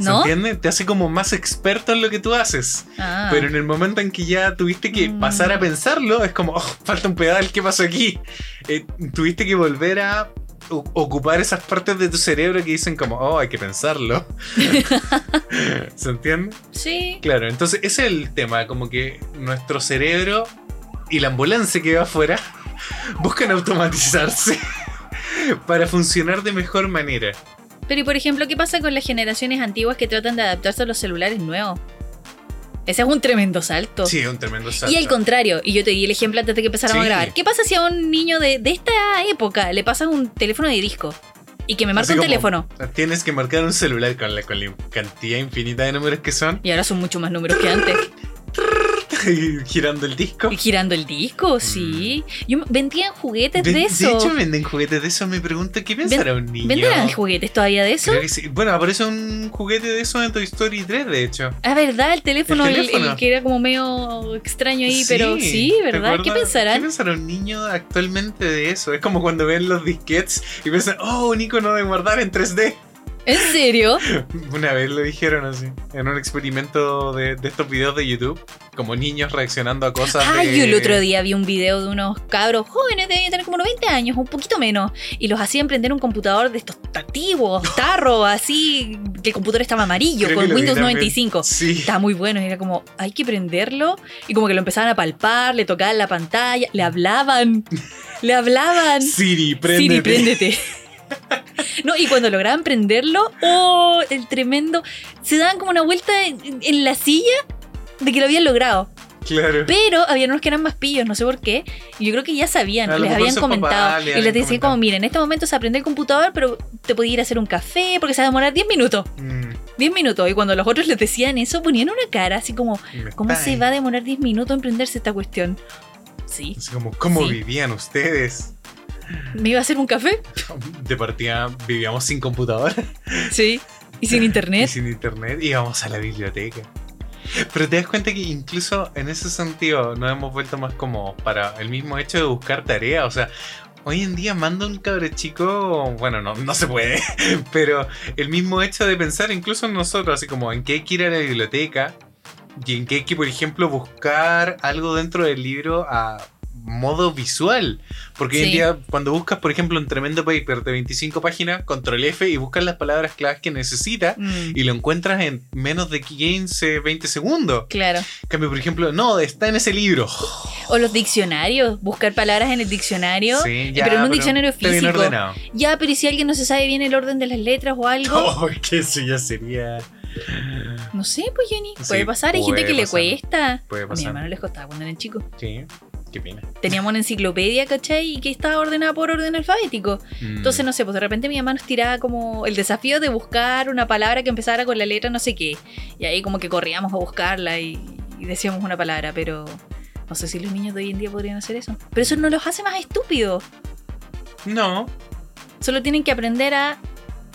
¿Se ¿No? entiende? Te hace como más experto en lo que tú haces. Ah. Pero en el momento en que ya tuviste que Mm. pasar a pensarlo, es como, oh, falta un pedal, ¿qué pasó aquí? Eh, tuviste que volver a ocupar esas partes de tu cerebro que dicen como, oh, hay que pensarlo. *laughs* ¿Se entiende? Sí. Claro, entonces ese es el tema, como que nuestro cerebro y la ambulancia que va afuera *laughs* buscan automatizarse *laughs* para funcionar de mejor manera. Pero y por ejemplo, ¿qué pasa con las generaciones antiguas que tratan de adaptarse a los celulares nuevos? Ese es un tremendo salto. Sí, un tremendo salto. Y al contrario, y yo te di el ejemplo antes de que empezáramos Sí. a grabar. ¿Qué pasa si a un niño de, de esta época le pasas un teléfono de disco y que me marca un teléfono? Tienes que marcar un celular con la, con la cantidad infinita de números que son Y ahora son mucho más números que antes. *laughs* *laughs* girando el disco. Girando el disco, sí. Yo vendían juguetes Ven- de eso. hecho, venden juguetes de eso. Me pregunto, ¿qué pensará un niño? ¿Venderán juguetes todavía de eso? Creo que sí. Bueno, aparece un juguete de eso en Toy Story 3, de hecho. Ah, ¿verdad? El teléfono, El el, teléfono. el que era como medio extraño ahí, pero sí, ¿te ¿verdad? ¿Qué acuerdas? ¿Qué pensarán? pensará un niño actualmente de eso? Es como cuando ven los disquets y piensan, oh, un icono de guardar en 3D. ¿En serio? *laughs* Una vez lo dijeron así, en un experimento de, de estos videos de YouTube, como niños reaccionando a cosas. Ah, de... yo el otro día vi un video de unos cabros jóvenes, debían tener como 90 años, un poquito menos, y los hacían prender un computador de estos antiguos, *laughs* tarro, así, que el computador estaba amarillo, Creo con Windows también. 95. Sí. Estaba muy bueno, era como, hay que prenderlo, y como que lo empezaban a palpar, le tocaban la pantalla, le hablaban, *laughs* le hablaban. Siri, préndete. Siri, préndete. *laughs* No, y cuando lograban prenderlo, ¡oh! El tremendo. Se daban como una vuelta en, en la silla de que lo habían logrado. Claro. Pero había unos que eran más pillos, no sé por qué. Y yo creo que ya sabían, les habían comentado. le y les decían como, mira, en este momento se aprende el computador, pero te podía ir a hacer un café porque se va a demorar 10 minutos. Mm, 10 minutos. Y cuando los otros les decían eso, ponían una cara así como, me ¿cómo se va a demorar 10 minutos en prenderse esta cuestión? Sí. Así como, ¿cómo Sí. vivían ustedes? ¿Me iba a hacer un café? De partida vivíamos sin computador Sí. Y sin y internet. sin internet. Íbamos a la biblioteca. Pero te das cuenta que incluso en ese sentido nos hemos vuelto más como para el mismo hecho de buscar tarea. O sea, hoy en día manda un cabrón chico, bueno, no, no se puede, *laughs* pero el mismo hecho de pensar incluso en nosotros, así como en qué hay que ir a la biblioteca y en qué hay que, por ejemplo, buscar algo dentro del libro a modo visual. Porque hoy en Sí. día, cuando buscas, por ejemplo, un tremendo paper de 25 páginas, control F y buscas las palabras claves que necesitas Mm, y lo encuentras en menos de 15, 20 segundos. claro. Cambio, por ejemplo, no, está en ese libro. O los diccionarios, buscar palabras en el diccionario. Sí, pero en un diccionario está bien físico. ordenado. Ya, pero ¿y si alguien no se sabe bien el orden de las letras o algo? *laughs* Oh, que eso ya sería. No sé, pues Jenny. Sí, Puede pasar, hay gente puede que le pasar. cuesta. Puede A mi pasar. hermano les costaba cuando eran chicos. Sí, qué pena. Teníamos una enciclopedia, ¿cachai? Y que estaba ordenada por orden alfabético. Mm. Entonces, no sé, pues de repente mi mamá nos tiraba como el desafío de buscar una palabra que empezara con la letra no sé qué. Y ahí como que corríamos a buscarla y, y decíamos una palabra, pero no sé si los niños de hoy en día podrían hacer eso. Pero eso no los hace más estúpidos. No, Solo tienen que aprender a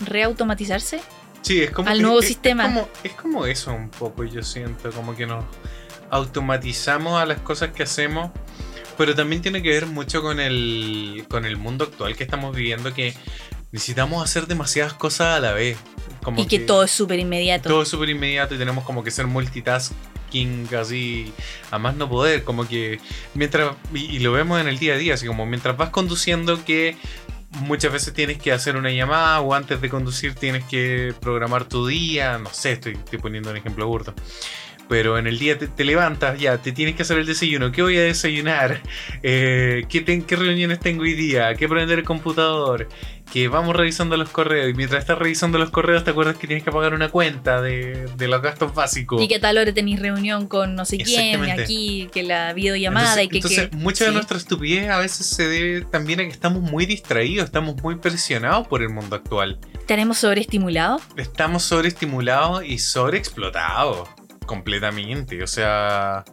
reautomatizarse. Sí, es como Al nuevo es- sistema. Es como, es como eso un poco, yo siento, como que nos automatizamos a las cosas que hacemos, pero también tiene que ver mucho con el, con el mundo actual que estamos viviendo, que necesitamos hacer demasiadas cosas a la vez. Como y que, todo es súper inmediato. todo es súper inmediato y tenemos como que ser multitasking así a más no poder, como que mientras, y, y lo vemos en el día a día, así como mientras vas conduciendo que muchas veces tienes que hacer una llamada o antes de conducir tienes que programar tu día, no sé, estoy, estoy poniendo un ejemplo burdo. Pero en el día te, te levantas, ya, te tienes que hacer el desayuno. ¿Qué voy a desayunar? *laughs* Eh, ¿qué, ten- ¿Qué reuniones tengo hoy día? ¿Qué prender el computador? Que vamos revisando los correos. Y mientras estás revisando los correos, te acuerdas que tienes que pagar una cuenta de, de los gastos básicos. Y que tal hora tenéis reunión con no sé quién, aquí, que la videollamada entonces, y que. entonces, que- mucha de nuestra estupidez a veces se debe también a que estamos muy distraídos, estamos muy presionados por el mundo actual. ¿Estaremos sobreestimulados? Estamos sobreestimulados y sobreexplotados completamente. O sea,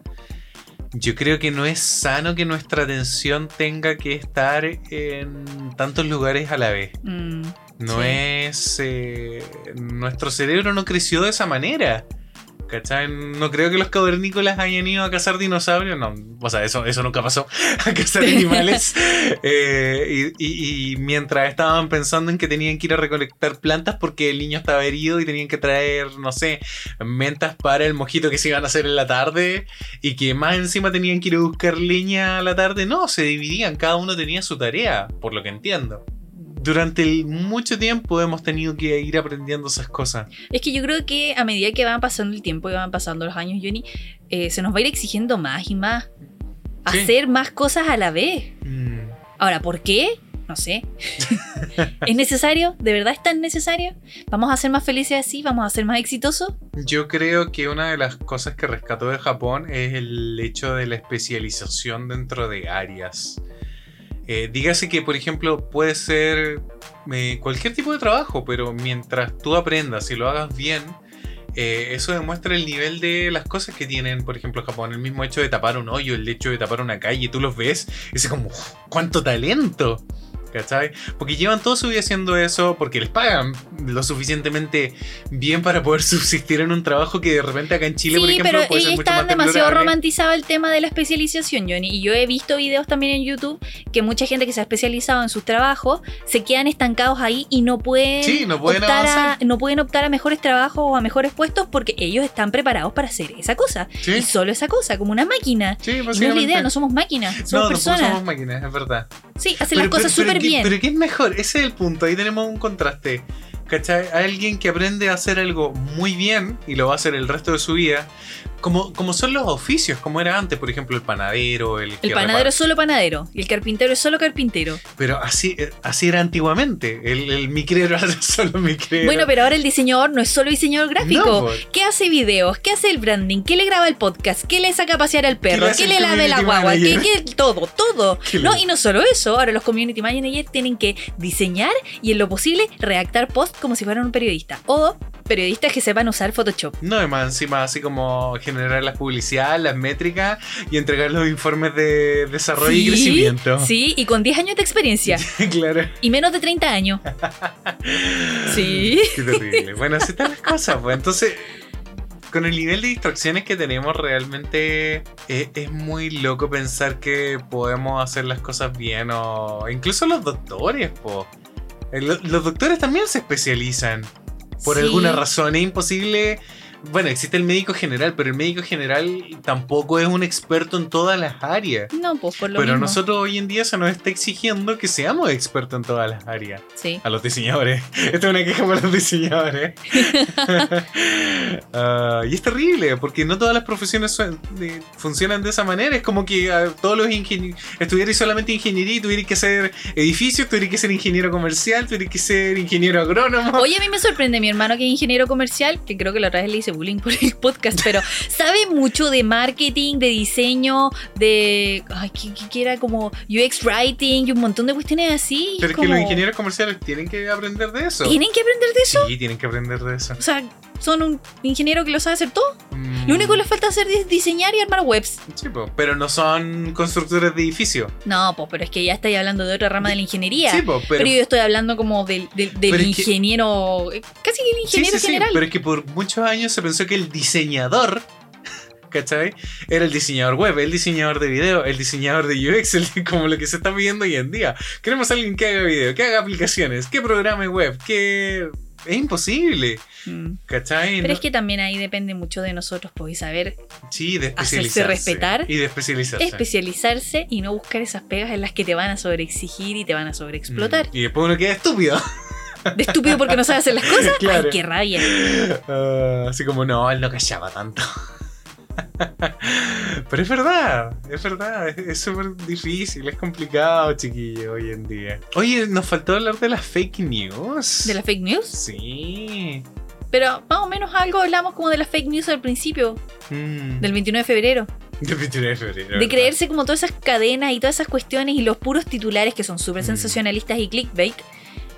yo creo que no es sano que nuestra atención tenga que estar en tantos lugares a la vez. Mm, No Sí. es. eh, nuestro cerebro no creció de esa manera. ¿Cachai? No creo que los cavernícolas hayan ido a cazar dinosaurios. No, o sea, eso, eso nunca pasó. *laughs* A cazar animales. *laughs* Eh, y, y- y mientras estaban pensando en que tenían que ir a recolectar plantas porque el niño estaba herido y tenían que traer, no sé, mentas para el mojito que se iban a hacer en la tarde. Y que más encima tenían que ir a buscar leña a la tarde. No, se dividían. Cada uno tenía su tarea, por lo que entiendo durante el- mucho tiempo hemos tenido que ir aprendiendo esas cosas. Es que yo creo que a medida que van pasando el tiempo y van pasando los años, Johnny, eh, se nos va a ir exigiendo más y más. Sí. Hacer más cosas a la vez. Mm, Ahora, ¿por qué? No sé. *laughs* ¿Es necesario? ¿De verdad es tan necesario? ¿Vamos a ser más felices así? ¿Vamos a ser más exitosos? Yo creo que una de las cosas que rescató de Japón es el hecho de la especialización dentro de áreas. Eh, dígase que, por ejemplo, puede ser eh, cualquier tipo de trabajo, pero mientras tú aprendas y lo hagas bien, eh, eso demuestra el nivel de las cosas que tienen, por ejemplo, Japón. El mismo hecho de tapar un hoyo, el hecho de tapar una calle, tú los ves, y es como, ¡cuánto talento! ¿Cachai? Porque llevan toda su vida haciendo eso porque les pagan lo suficientemente bien para poder *laughs* subsistir en un trabajo que de repente acá en Chile, por ejemplo, pero puede ser mucho está más demasiado temblorable. romantizado el tema de la especialización, Johnny. Y yo he visto videos también en YouTube que mucha gente que se ha especializado en sus trabajos se quedan estancados ahí y no pueden, Sí, no pueden optar a, avanzar. no pueden optar a mejores trabajos o a mejores puestos porque ellos están preparados para hacer esa cosa. Sí, Y solo esa cosa, como una máquina. no es la idea, no somos máquinas, somos No, personas. somos máquinas, es verdad. Sí, hacen las cosas súper ¿qué- bien. Pero ¿qué es mejor? Ese es el punto. Ahí tenemos un contraste. ¿Cachai? Alguien que aprende a hacer algo muy bien y lo va a hacer el resto de su vida. Como, como son los oficios, como era antes, por ejemplo, el panadero, el, El panadero repara- es solo panadero y el carpintero es solo carpintero. Pero así, eh, así era antiguamente. El, el micrero *laughs* era solo micrero. Bueno, pero ahora el diseñador no es solo diseñador gráfico. No, pues. ¿Qué hace videos? ¿Qué hace el branding? ¿Qué le graba el podcast? ¿Qué le saca a pasear al perro? ¿Qué le lave la guagua? ¿Qué, qué- todo, todo. *laughs* ¿Qué le- No, y no solo eso, ahora los community managers tienen que diseñar y en lo posible redactar post como si fueran un periodista. O periodistas que sepan usar Photoshop. No, y más encima, así como generar las publicidades, las métricas y entregar los informes de desarrollo y crecimiento. Sí, y con 10 años de experiencia. *laughs* claro. y menos de 30 años. *laughs* Sí. Qué terrible. Bueno, así están las cosas, pues. Entonces, con el nivel de distracciones que tenemos, realmente es, es muy loco pensar que podemos hacer las cosas bien. O incluso los doctores, po. Eh, lo- Los doctores también se especializan. Por Sí. alguna razón. Es imposible. Bueno, existe el médico general, pero el médico general tampoco es un experto en todas las áreas. No, pues por lo Pero a mismo. nosotros hoy en día se nos está exigiendo que seamos expertos en todas las áreas. Sí. A los diseñadores. *laughs* Esta es una queja para los diseñadores. *laughs* Ah, y es terrible, porque no todas las profesiones de- funcionan de esa manera. Es como que ah, todos los ingenieros estudiarais solamente ingeniería y tuvierais que hacer edificios, tuvierais que ser ingeniero comercial, tuvierais que ser ingeniero agrónomo. Oye, a mí me sorprende mi hermano que es ingeniero comercial, que creo que la otra vez le hice bullying por el podcast, pero sabe mucho de marketing, de diseño, de. Ay, que, que- era como UX writing y un montón de cuestiones así. Pero como- que los ingenieros comerciales tienen que aprender de eso. ¿Tienen que aprender de eso? Sí, tienen que aprender de eso. O sea, son un ingeniero que lo sabe hacer todo. Mm, Lo único que les falta hacer es diseñar y armar webs. sí, po, pero no son constructores de edificios. No, pues, pero es que ya estáis hablando de otra rama de la ingeniería. Sí, po, pero, pero, yo estoy hablando como del, del- del que- ingeniero. eh, Casi que el sí, ingeniero sí, sí, general. pero es que por muchos años se pensó que el diseñador, *laughs* ¿cachai? Era el diseñador web, el diseñador de video, el diseñador de UX, el- como lo que se está pidiendo hoy en día. Queremos a alguien que haga video, que haga aplicaciones, que programe web, que... Es imposible, Mm. ¿cachai? Pero No- es que también ahí depende mucho de nosotros, pues, y saber Sí, de hacerse especializarse. respetar, Y de especializarse. especializarse y no buscar esas pegas en las que te van a sobreexigir y te van a sobreexplotar. Mm, Y después uno queda estúpido. *laughs* De estúpido porque no sabe hacer las cosas. *laughs* Claro. Ay, qué rabia. Ah, así como, no, él no callaba tanto. *laughs* Pero es verdad, es verdad, es- súper difícil, es complicado, chiquillo, hoy en día. Oye, nos faltó hablar de las fake news. ¿De las fake news? Sí. Pero más o menos algo hablamos como de las fake news al principio, Mm. del 29 de febrero. Del 29 de febrero. De ¿verdad? creerse como todas esas cadenas y todas esas cuestiones y los puros titulares que son súper Mm. sensacionalistas y clickbait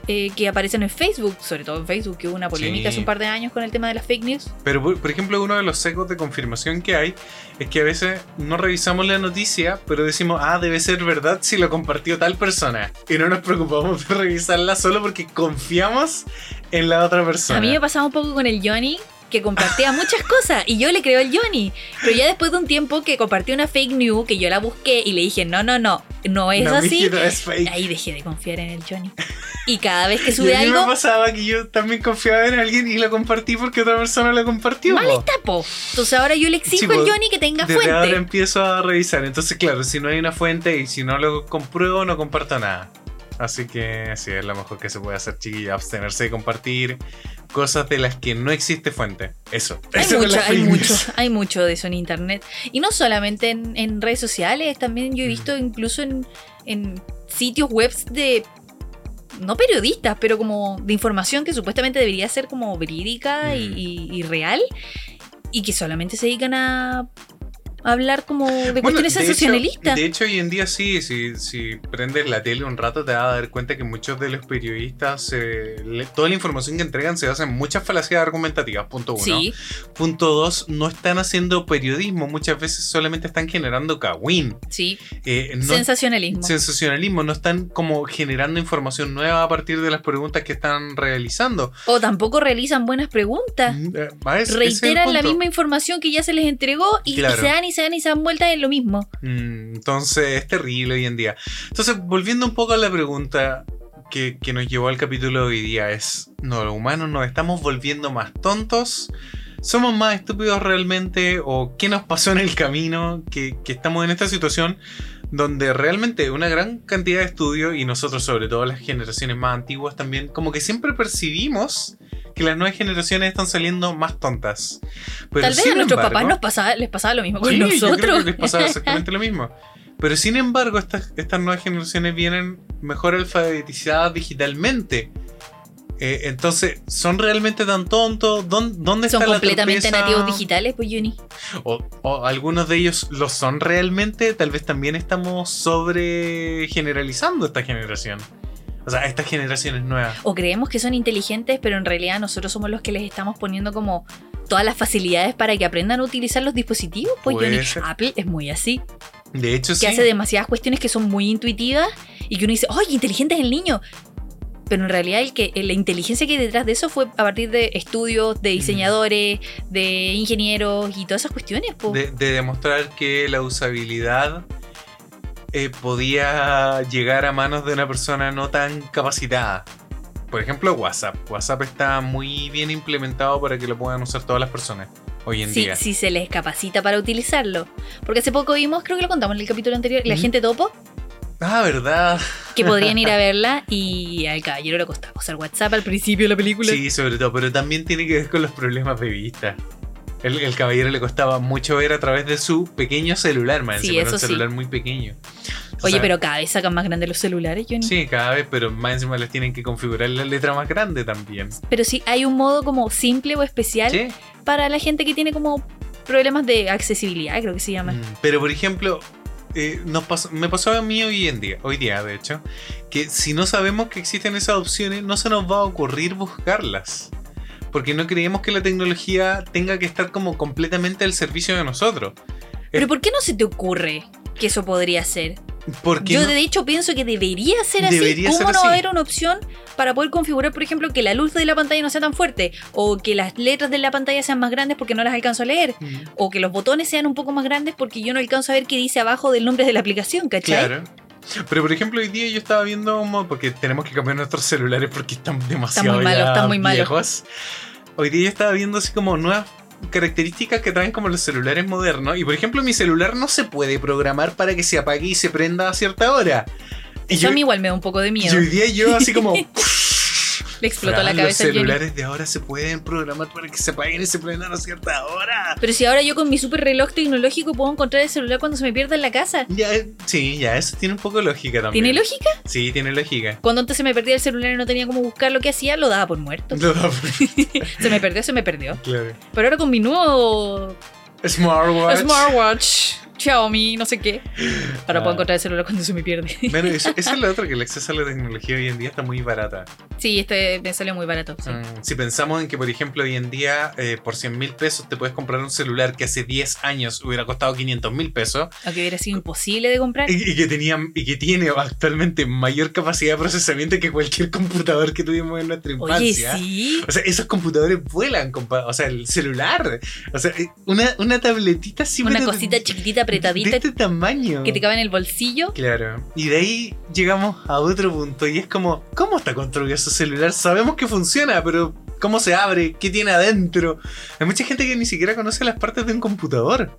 eh, que aparecen en Facebook, sobre todo en Facebook, que hubo una polémica Sí. hace un par de años con el tema de las fake news. Pero, por, por ejemplo, uno de los secos de confirmación que hay es que a veces no revisamos la noticia, pero decimos, ah, debe ser verdad si lo compartió tal persona. Y no nos preocupamos de *laughs* revisarla solo porque confiamos en la otra persona. A mí me pasaba un poco con el Johnny, que compartía *laughs* muchas cosas y yo le creo al Johnny. Pero ya después de un tiempo que compartió una fake news, que yo la busqué y le dije, no, no, no, no es No, así. mijito, es fake. Ahí dejé de confiar en el Johnny. Y cada vez que *laughs* Y sube a mí algo, me pasaba que yo también confiaba en alguien y lo compartí porque otra persona lo compartió. mal está, po. Entonces ahora yo le exijo Sí, al. Johnny que tenga Desde ahora fuente. empiezo a revisar. Entonces, claro, si no hay una fuente y si no lo compruebo, no comparto nada. Así que sí, es lo mejor que se puede hacer, chiquilla, abstenerse de compartir cosas de las que no existe fuente. Eso. Hay Eso mucho, hay mucho, hay mucho de eso en internet. Y no solamente en, en redes sociales, también yo he Mm. visto incluso en, en sitios web de. No periodistas, pero como de información que supuestamente debería ser como verídica y, Mm. y- y real. Y que solamente se dedican a hablar como de Bueno, cuestiones de hecho- sensacionalistas. De hecho, hoy en día sí, si, si prendes la tele un rato te vas a dar cuenta que muchos de los periodistas, eh, le- toda la información que entregan se basa en muchas falacias argumentativas, punto uno. sí, Punto dos, no están haciendo periodismo, muchas veces solamente están generando cagüín. sí. Eh, no- Sensacionalismo. sensacionalismo, no están como generando información nueva a partir de las preguntas que están realizando. o tampoco realizan buenas preguntas. Mm, eh, es- es Reiteran la misma información que ya se les entregó y, y Claro. se dan y se dan y se dan vueltas en lo mismo. Mm, Entonces es terrible hoy en día. Entonces, volviendo un poco a la pregunta que, que nos llevó al capítulo de hoy día, es, ¿no, los humanos nos estamos volviendo más tontos? ¿Somos más estúpidos realmente? ¿O qué nos pasó en el camino que, que estamos en esta situación donde realmente una gran cantidad de estudios y nosotros sobre todo las generaciones más antiguas también como que siempre percibimos que las nuevas generaciones están saliendo más tontas. Pero Tal vez a nuestros papás nos pasaba, les pasaba lo mismo con Sí, yo creo nosotros. que les pasaba exactamente lo mismo. *laughs* Pero sin embargo, estas, estas nuevas generaciones vienen mejor alfabetizadas digitalmente. Eh, entonces, ¿son realmente tan tontos? ¿Dón- ¿Dónde Son está la completamente torpeza? nativos digitales, pues Juni. O, o algunos de ellos lo son realmente. Tal vez también estamos sobre generalizando esta generación. O sea, estas generaciones nuevas. O creemos que son inteligentes, pero en realidad nosotros somos los que les estamos poniendo como todas las facilidades para que aprendan a utilizar los dispositivos. Pues Juni, ser. Apple es muy así. De hecho, Que sí. hace demasiadas cuestiones que son muy intuitivas y que uno dice, ¡ay, inteligente es el niño! Pero en realidad el que, la inteligencia que hay detrás de eso fue a partir de estudios, de diseñadores, de ingenieros y todas esas cuestiones. de, de demostrar que la usabilidad eh, podía llegar a manos de una persona no tan capacitada. Por ejemplo, WhatsApp. WhatsApp está muy bien implementado para que lo puedan usar todas las personas hoy en Sí, día. si se les capacita para utilizarlo. Porque hace poco vimos, creo que lo contamos en el capítulo anterior, la gente topo, Ah, ¿verdad? que podrían ir a verla y al caballero le costaba usar WhatsApp al principio de la película. Sí, sobre todo, pero también tiene que ver con los problemas de vista. El, el caballero le costaba mucho ver a través de su pequeño celular, man. Sí, encima eso un sí. celular muy pequeño. O Oye, sea, pero cada vez sacan más grandes los celulares, Johnny. Sí, cada vez, pero más encima les tienen que configurar la letra más grande también. Pero sí, hay un modo como simple o especial Sí. para la gente que tiene como problemas de accesibilidad, creo que se llama. Mm, Pero por ejemplo, eh, nos me pasó a mí hoy en día, hoy día de hecho, que si no sabemos que existen esas opciones, no se nos va a ocurrir buscarlas. porque no creemos que la tecnología tenga que estar como completamente al servicio de nosotros. Pero ¿por qué no se te ocurre que eso podría ser? Porque Yo no- de hecho pienso que debería ser así. ¿Cómo ser no va a haber una opción para poder configurar, por ejemplo, que la luz de la pantalla no sea tan fuerte? O que las letras de la pantalla sean más grandes porque no las alcanzo a leer. Mm, O que los botones sean un poco más grandes porque yo no alcanzo a ver qué dice abajo del nombre de la aplicación, ¿cachai? Claro. Pero por ejemplo, hoy día yo estaba viendo como- porque tenemos que cambiar nuestros celulares porque están demasiado muy malos, están muy malos. viejos. Hoy día yo estaba viendo así como nuevas características que traen como los celulares modernos. Y por ejemplo, mi celular no se puede programar para que se apague y se prenda a cierta hora. Y Eso yo, a mí igual me da un poco de y miedo. hoy día yo así como... *laughs* Le explotó Fran, la cabeza Los celulares de ahora se pueden programar para que se apaguen y se prendan a cierta hora. Pero si ahora yo con mi super reloj tecnológico puedo encontrar el celular cuando se me pierda en la casa. Ya, sí, ya, eso tiene un poco de lógica también. ¿Tiene lógica? Sí, tiene lógica. Cuando antes se me perdía el celular y no tenía cómo buscar lo que hacía, lo daba por muerto. Lo da por- *laughs* Se me perdió, se me perdió. claro. Pero ahora con mi nuevo Smartwatch. smartwatch, Xiaomi, no sé qué, ahora Ah. puedo encontrar el celular cuando se me pierde. Bueno, *laughs* eso, eso es lo otro, que el acceso a la tecnología hoy en día está muy barata. Sí, este me salió muy barato. sí. Mm, Si pensamos en que, por ejemplo, hoy en día eh, por 100 mil pesos te puedes comprar un celular que hace 10 años hubiera costado 500 mil pesos Aunque hubiera sido imposible de comprar. y, y que tenía, y que tiene actualmente mayor capacidad de procesamiento que cualquier computador que tuvimos en nuestra Oye, infancia. sí. O sea, esos computadores vuelan, compa- o sea, el celular. O sea, eh, una, una tabletita así, Una cosita chiquitita, de apretadita, este tamaño. que te cabe en el bolsillo. Claro. Y de ahí llegamos a otro punto y es como, ¿cómo está construido ese celular? Sabemos que funciona, pero ¿cómo se abre? ¿Qué tiene adentro? Hay mucha gente que ni siquiera conoce las partes de un computador.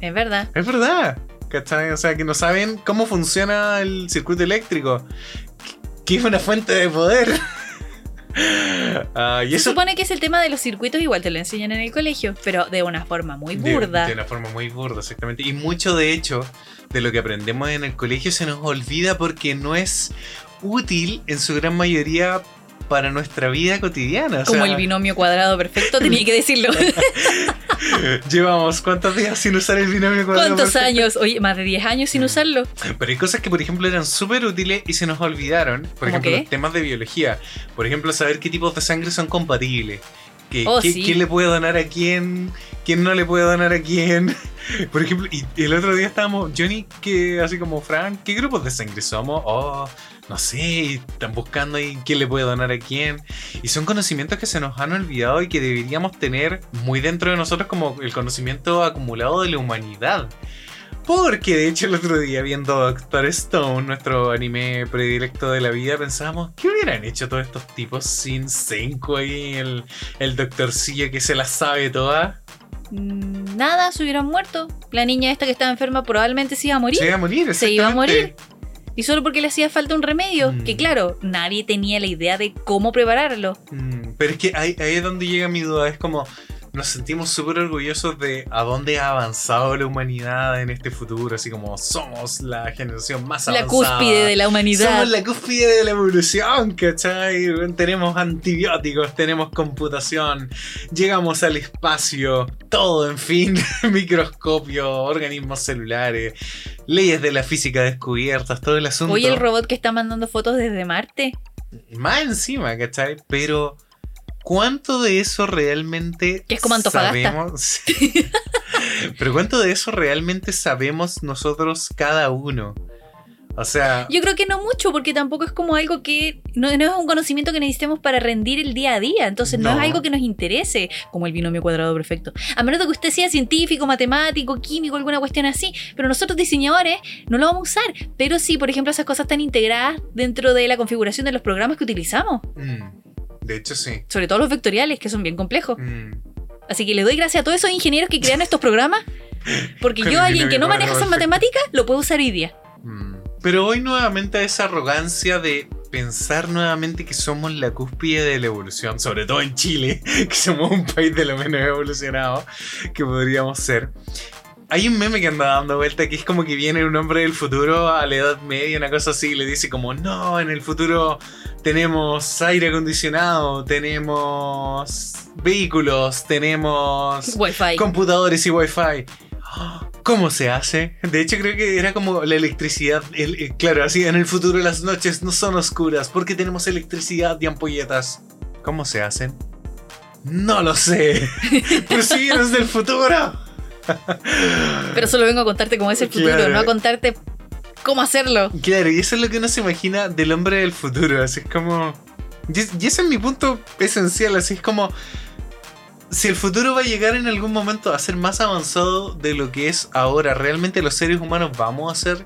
Es verdad. Es verdad. ¿Cachai? O sea, que no saben cómo funciona el circuito eléctrico. Que es una fuente de poder. *laughs* *laughs* Ah, y Se eso supone que es el tema de los circuitos, igual te lo enseñan en el colegio, pero de una forma muy de- burda. De, una forma muy burda, exactamente. Y mucho de hecho de lo que aprendemos en el colegio se nos olvida porque no es útil en su gran mayoría para nuestra vida cotidiana. O Como sea, el binomio cuadrado perfecto, tenía que decirlo. *laughs* Llevamos cuántos días sin usar el binomio cuadrado ¿Cuántos perfecto? años? Oye, más de 10 años sin Mm. usarlo. Pero hay cosas que, por ejemplo, eran súper útiles y se nos olvidaron. Por ¿Cómo ejemplo, qué? los temas de biología. Por ejemplo, saber qué tipos de sangre son compatibles. Que, Oh, sí. ¿Quién le puede donar a quién? ¿Quién no le puede donar a quién? *laughs* Por ejemplo, y el otro día estábamos, Johnny, que así como Fran, ¿qué grupos de sangre somos? Oh, no sé, están buscando ahí quién le puede donar a quién. Y son conocimientos que se nos han olvidado y que deberíamos tener muy dentro de nosotros como el conocimiento acumulado de la humanidad. Porque de hecho el otro día viendo Doctor Stone, nuestro anime predilecto de la vida, pensábamos, ¿qué hubieran hecho todos estos tipos sin Senku ahí, el, el doctorcillo que se las sabe todas? Mm, Nada, se hubieran muerto. La niña esta que estaba enferma probablemente se iba a morir. Se iba a morir, Se iba a exactamente. Y solo porque le hacía falta un remedio. Mm. Que claro, nadie tenía la idea de cómo prepararlo. Mm, pero es que ahí, ahí es donde llega mi duda, es como nos sentimos súper orgullosos de a dónde ha avanzado la humanidad en este futuro, así como somos la generación más La avanzada. cúspide de la humanidad. Somos la cúspide de la evolución, ¿cachai? Tenemos antibióticos, tenemos computación, llegamos al espacio, todo, en fin, *laughs* microscopio, organismos celulares, leyes de la física descubiertas, todo el asunto. Oye, el robot que está mandando fotos desde Marte. Más encima, ¿cachai? Pero, ¿cuánto de eso realmente Que es como sabemos? *laughs* Pero, ¿cuánto de eso realmente sabemos nosotros cada uno? O sea, Yo creo que no mucho, porque tampoco es como algo que. No, no es un conocimiento que necesitemos para rendir el día a día. Entonces no, No. es algo que nos interese, como el binomio cuadrado perfecto. A menos de que usted sea científico, matemático, químico, alguna cuestión así. Pero nosotros, diseñadores, no lo vamos a usar. Pero sí, por ejemplo, esas cosas están integradas dentro de la configuración de los programas que utilizamos. mm, de hecho sí. Sobre todo los vectoriales, que son bien complejos. Mm. Así que le doy gracias a todos esos ingenieros que crean estos programas. Porque yo, alguien que no maneja esas matemáticas, lo puedo usar hoy día. Mm. Pero hoy nuevamente esa arrogancia de pensar nuevamente que somos la cúspide de la evolución, sobre todo en Chile, *laughs* que somos un país de lo menos evolucionado que podríamos ser. Hay un meme que anda dando vuelta que es como que viene un hombre del futuro a la edad media, una cosa así, y le dice como, no, en el futuro tenemos aire acondicionado, tenemos vehículos, tenemos Wi-Fi. computadores y wifi. ¿Cómo se hace? De hecho creo que era como la electricidad. el- el- claro, así en el futuro las noches no son oscuras porque tenemos electricidad y ampolletas. ¿Cómo se hacen? No lo sé. Pero si vienes del futuro. Pero solo vengo a contarte cómo es el futuro, Claro. no a contarte cómo hacerlo. Claro, y eso es lo que uno se imagina del hombre del futuro. Así es como. Y ese es mi punto esencial. Así es como. Si el futuro va a llegar en algún momento a ser más avanzado de lo que es ahora, ¿realmente los seres humanos vamos a ser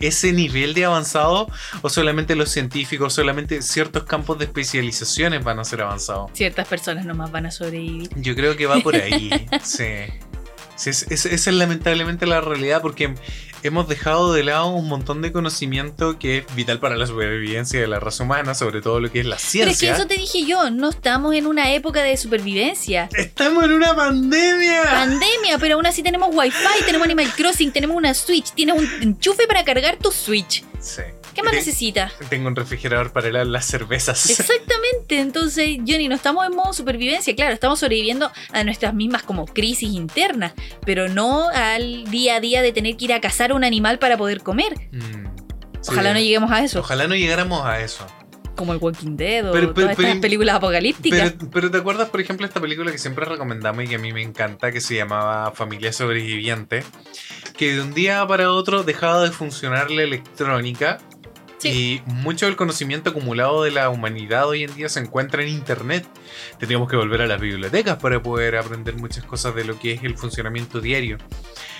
ese nivel de avanzado? ¿O solamente los científicos, solamente ciertos campos de especializaciones van a ser avanzados? Ciertas personas nomás van a sobrevivir. Yo creo que va por ahí. *laughs* sí. Sí, es- es- esa es lamentablemente la realidad porque hemos dejado de lado un montón de conocimiento que es vital para la supervivencia de la raza humana, sobre todo lo que es la Pero es que ciencia. eso te dije yo, no estamos en una época de supervivencia. ¡Estamos en una pandemia! Pandemia, pero aún así tenemos wifi, tenemos Animal Crossing, tenemos una Switch, tienes un enchufe para cargar tu Switch. Sí. ¿Qué más Te- necesitas? Tengo un refrigerador para helar las cervezas. *laughs* Exactamente, entonces Johnny, no estamos en modo supervivencia, claro, estamos sobreviviendo a nuestras mismas como crisis internas, pero no al día a día de tener que ir a cazar un animal para poder comer. Mm, sí. Ojalá no lleguemos a eso, Ojalá no llegáramos a eso. como el Walking Dead o Pero- pero- todas estas películas apocalípticas. Pero, pero ¿te acuerdas, por ejemplo, esta película que siempre recomendamos y que a mí me encanta, que se llamaba Familia Sobreviviente? Que de un día para otro dejaba de funcionar la electrónica y mucho del conocimiento acumulado de la humanidad hoy en día se encuentra en Internet. Teníamos que volver a las bibliotecas para poder aprender muchas cosas de lo que es el funcionamiento diario.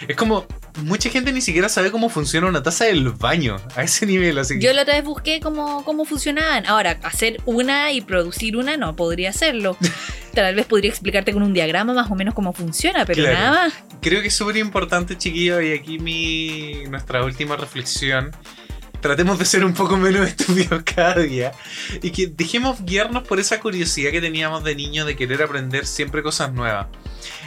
Es como, mucha gente ni siquiera sabe cómo funciona una taza del baño, a ese nivel. Así Yo la otra vez busqué cómo, cómo funcionaban. Ahora, hacer una y producir una no podría hacerlo. *laughs* Tal vez podría explicarte con un diagrama más o menos cómo funciona, pero Claro. nada más. Creo que es súper importante, chiquillos, y aquí mi, nuestra última reflexión. Tratemos de ser un poco menos *laughs* estúpidos cada día y que dejemos guiarnos por esa curiosidad que teníamos de niño de querer aprender siempre cosas nuevas.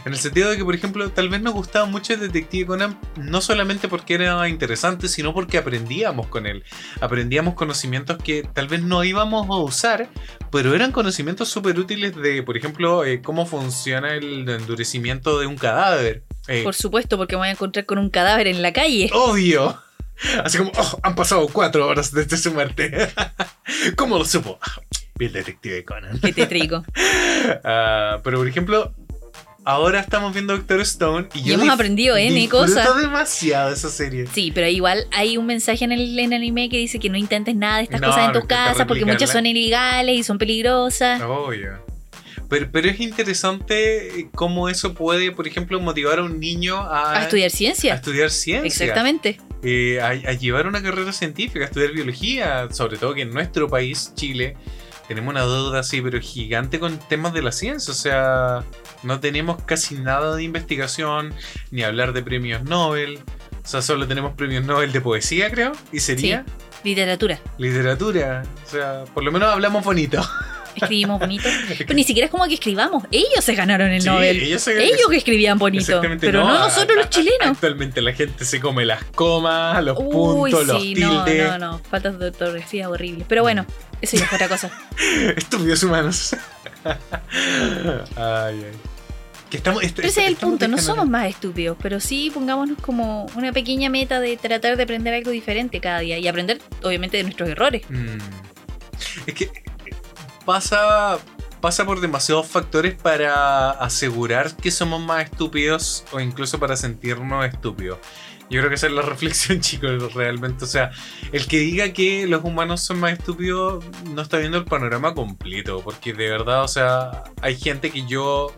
En el sentido de que, por ejemplo, tal vez nos gustaba mucho el Detective Conan, no solamente porque era interesante, sino porque aprendíamos con él. Aprendíamos conocimientos que tal vez no íbamos a usar, pero eran conocimientos súper útiles de, por ejemplo, eh, cómo funciona el endurecimiento de un cadáver. Eh, Por supuesto, porque me voy a encontrar con un cadáver en la calle. Obvio. Así como, oh, han pasado cuatro horas desde su muerte. *laughs* ¿Cómo lo supo? El detective Conan. Qué tétrico. *laughs* Ah, pero por ejemplo, ahora estamos viendo Doctor Stone y, Y yo hemos dif- aprendido N cosas. demasiado esa serie. Sí, pero igual hay un mensaje en el, en el anime que dice que no intentes nada de estas No, cosas en tu casa porque muchas son ilegales y son peligrosas. Obvio. Pero, pero es interesante cómo eso puede, por ejemplo, motivar a un niño a, A estudiar a ciencia. estudiar ciencia. Exactamente. Eh, a, a llevar una carrera científica, a estudiar biología, sobre todo que en nuestro país, Chile, tenemos una deuda así, pero gigante con temas de la ciencia, o sea, no tenemos casi nada de investigación, ni hablar de premios Nobel, o sea, solo tenemos premios Nobel de poesía, creo, y sería Literatura. literatura, o sea, por lo menos hablamos bonito. *laughs* Escribimos bonito. *laughs* Pero ni siquiera es como que escribamos. Ellos se ganaron el Sí, Nobel. ellos se- Ellos que escribían bonito. Pero no, nosotros a- los chilenos. Actualmente la gente se come las comas, los Uy, puntos, los sí, no, tildes. no, no. Faltas de ortografía horrible. Pero bueno, eso ya es otra cosa. *laughs* Estúpidos humanos. ay, ay. Que estamos, est- Pero ese es el punto, no somos más estúpidos, pero sí pongámonos como una pequeña meta de tratar de aprender algo diferente cada día y aprender, obviamente, de nuestros errores. Mm. Es que pasa, pasa por demasiados factores para asegurar que somos más estúpidos o incluso para sentirnos estúpidos. Yo creo que esa es la *laughs* reflexión, chicos, realmente. O sea, el que diga que los humanos son más estúpidos no está viendo el panorama completo. Porque de verdad, o sea, hay gente que yo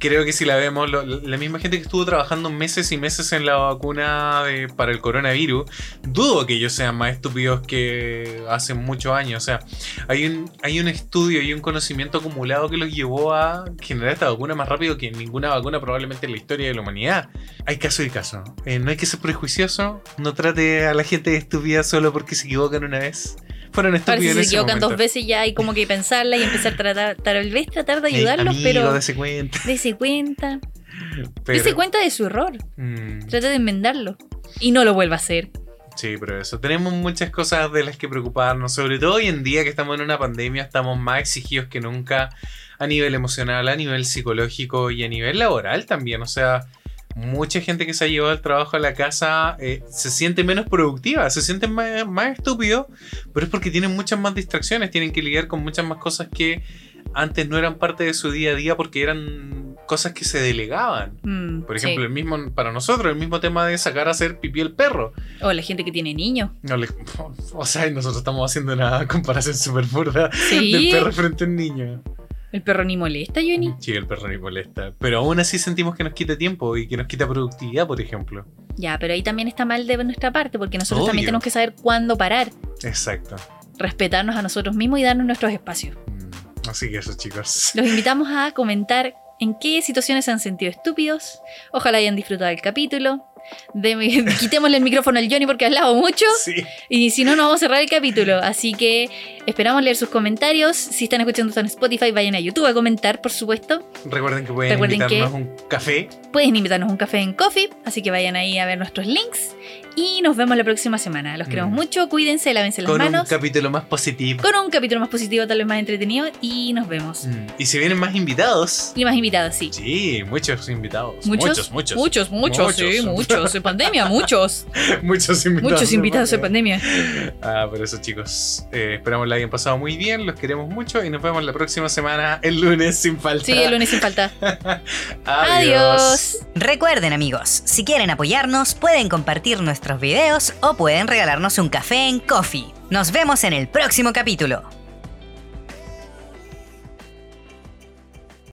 creo que si la vemos, lo- la misma gente que estuvo trabajando meses y meses en la vacuna de- para el coronavirus, dudo que ellos sean más estúpidos que hace muchos años. O sea, hay un, hay un estudio y un conocimiento acumulado que los llevó a generar esta vacuna más rápido que ninguna vacuna probablemente en la historia de la humanidad. Hay caso y caso. Eh, no hay que ser prejuicioso. No trate a la gente de estúpida solo porque se equivocan una vez. Fueron Ahora estúpidos si en se equivocan dos veces ya hay como que pensarla y empezar a tratar, tal vez tratar de ayudarlos, amigo, pero dese cuenta. *laughs* dése cuenta. Pero- Dese cuenta de su error. Mm. Trate de enmendarlo. Y no lo vuelva a hacer. Sí, pero eso. Tenemos muchas cosas de las que preocuparnos. Sobre todo hoy en día que estamos en una pandemia, estamos más exigidos que nunca a nivel emocional, a nivel psicológico y a nivel laboral también. O sea, mucha gente que se ha llevado el trabajo a la casa eh, se siente menos productiva, se sienten más, más estúpidos, pero es porque tienen muchas más distracciones, tienen que lidiar con muchas más cosas que antes no eran parte de su día a día porque eran cosas que se delegaban. Mm, Por ejemplo, sí. el mismo, para nosotros, el mismo tema de sacar a hacer pipí el perro. O la gente que tiene niños. No *laughs* o sea, nosotros estamos haciendo una *laughs* comparación súper burda Sí. del perro frente al niño. El perro ni molesta, Johnny. Sí, el perro ni molesta. Pero aún así sentimos que nos quita tiempo y que nos quita productividad, por ejemplo. Ya, pero ahí también está mal de nuestra parte, porque nosotros Obvio. también tenemos que saber cuándo parar, Exacto. respetarnos a nosotros mismos y darnos nuestros espacios. Mm, Así que eso, chicos. Los *laughs* invitamos a comentar en qué situaciones se han sentido estúpidos. Ojalá hayan disfrutado del capítulo. Deme- *laughs* quitémosle el micrófono al Johnny porque ha hablado mucho. Sí. Y si no, nos vamos a cerrar el capítulo. Así que esperamos leer sus comentarios. Si están escuchando esto en Spotify, vayan a YouTube a comentar, por supuesto. Recuerden que pueden Recuerden invitarnos que- un café. Pueden invitarnos un café en Coffee. Así que vayan ahí a ver nuestros links. Y nos vemos la próxima semana. Los queremos Mm. mucho. Cuídense, lávense las con un manos. capítulo más positivo. Con un capítulo más positivo, tal vez más entretenido. Y nos vemos. Mm, Y si vienen más invitados. Y más invitados, sí. Sí, muchos invitados. Muchos, muchos. muchos, muchos, sí, muchos. En pandemia, muchos. *laughs* muchos invitados. Muchos invitados en pandemia. pandemia. Ah, por eso chicos, eh, esperamos la hayan pasado muy bien, los queremos mucho y nos vemos la próxima semana, el lunes sin falta. Sí, el lunes sin falta. *laughs* Adiós. Adiós. Recuerden amigos, si quieren apoyarnos pueden compartir nuestros videos o pueden regalarnos un café en Coffee. Nos vemos en el próximo capítulo.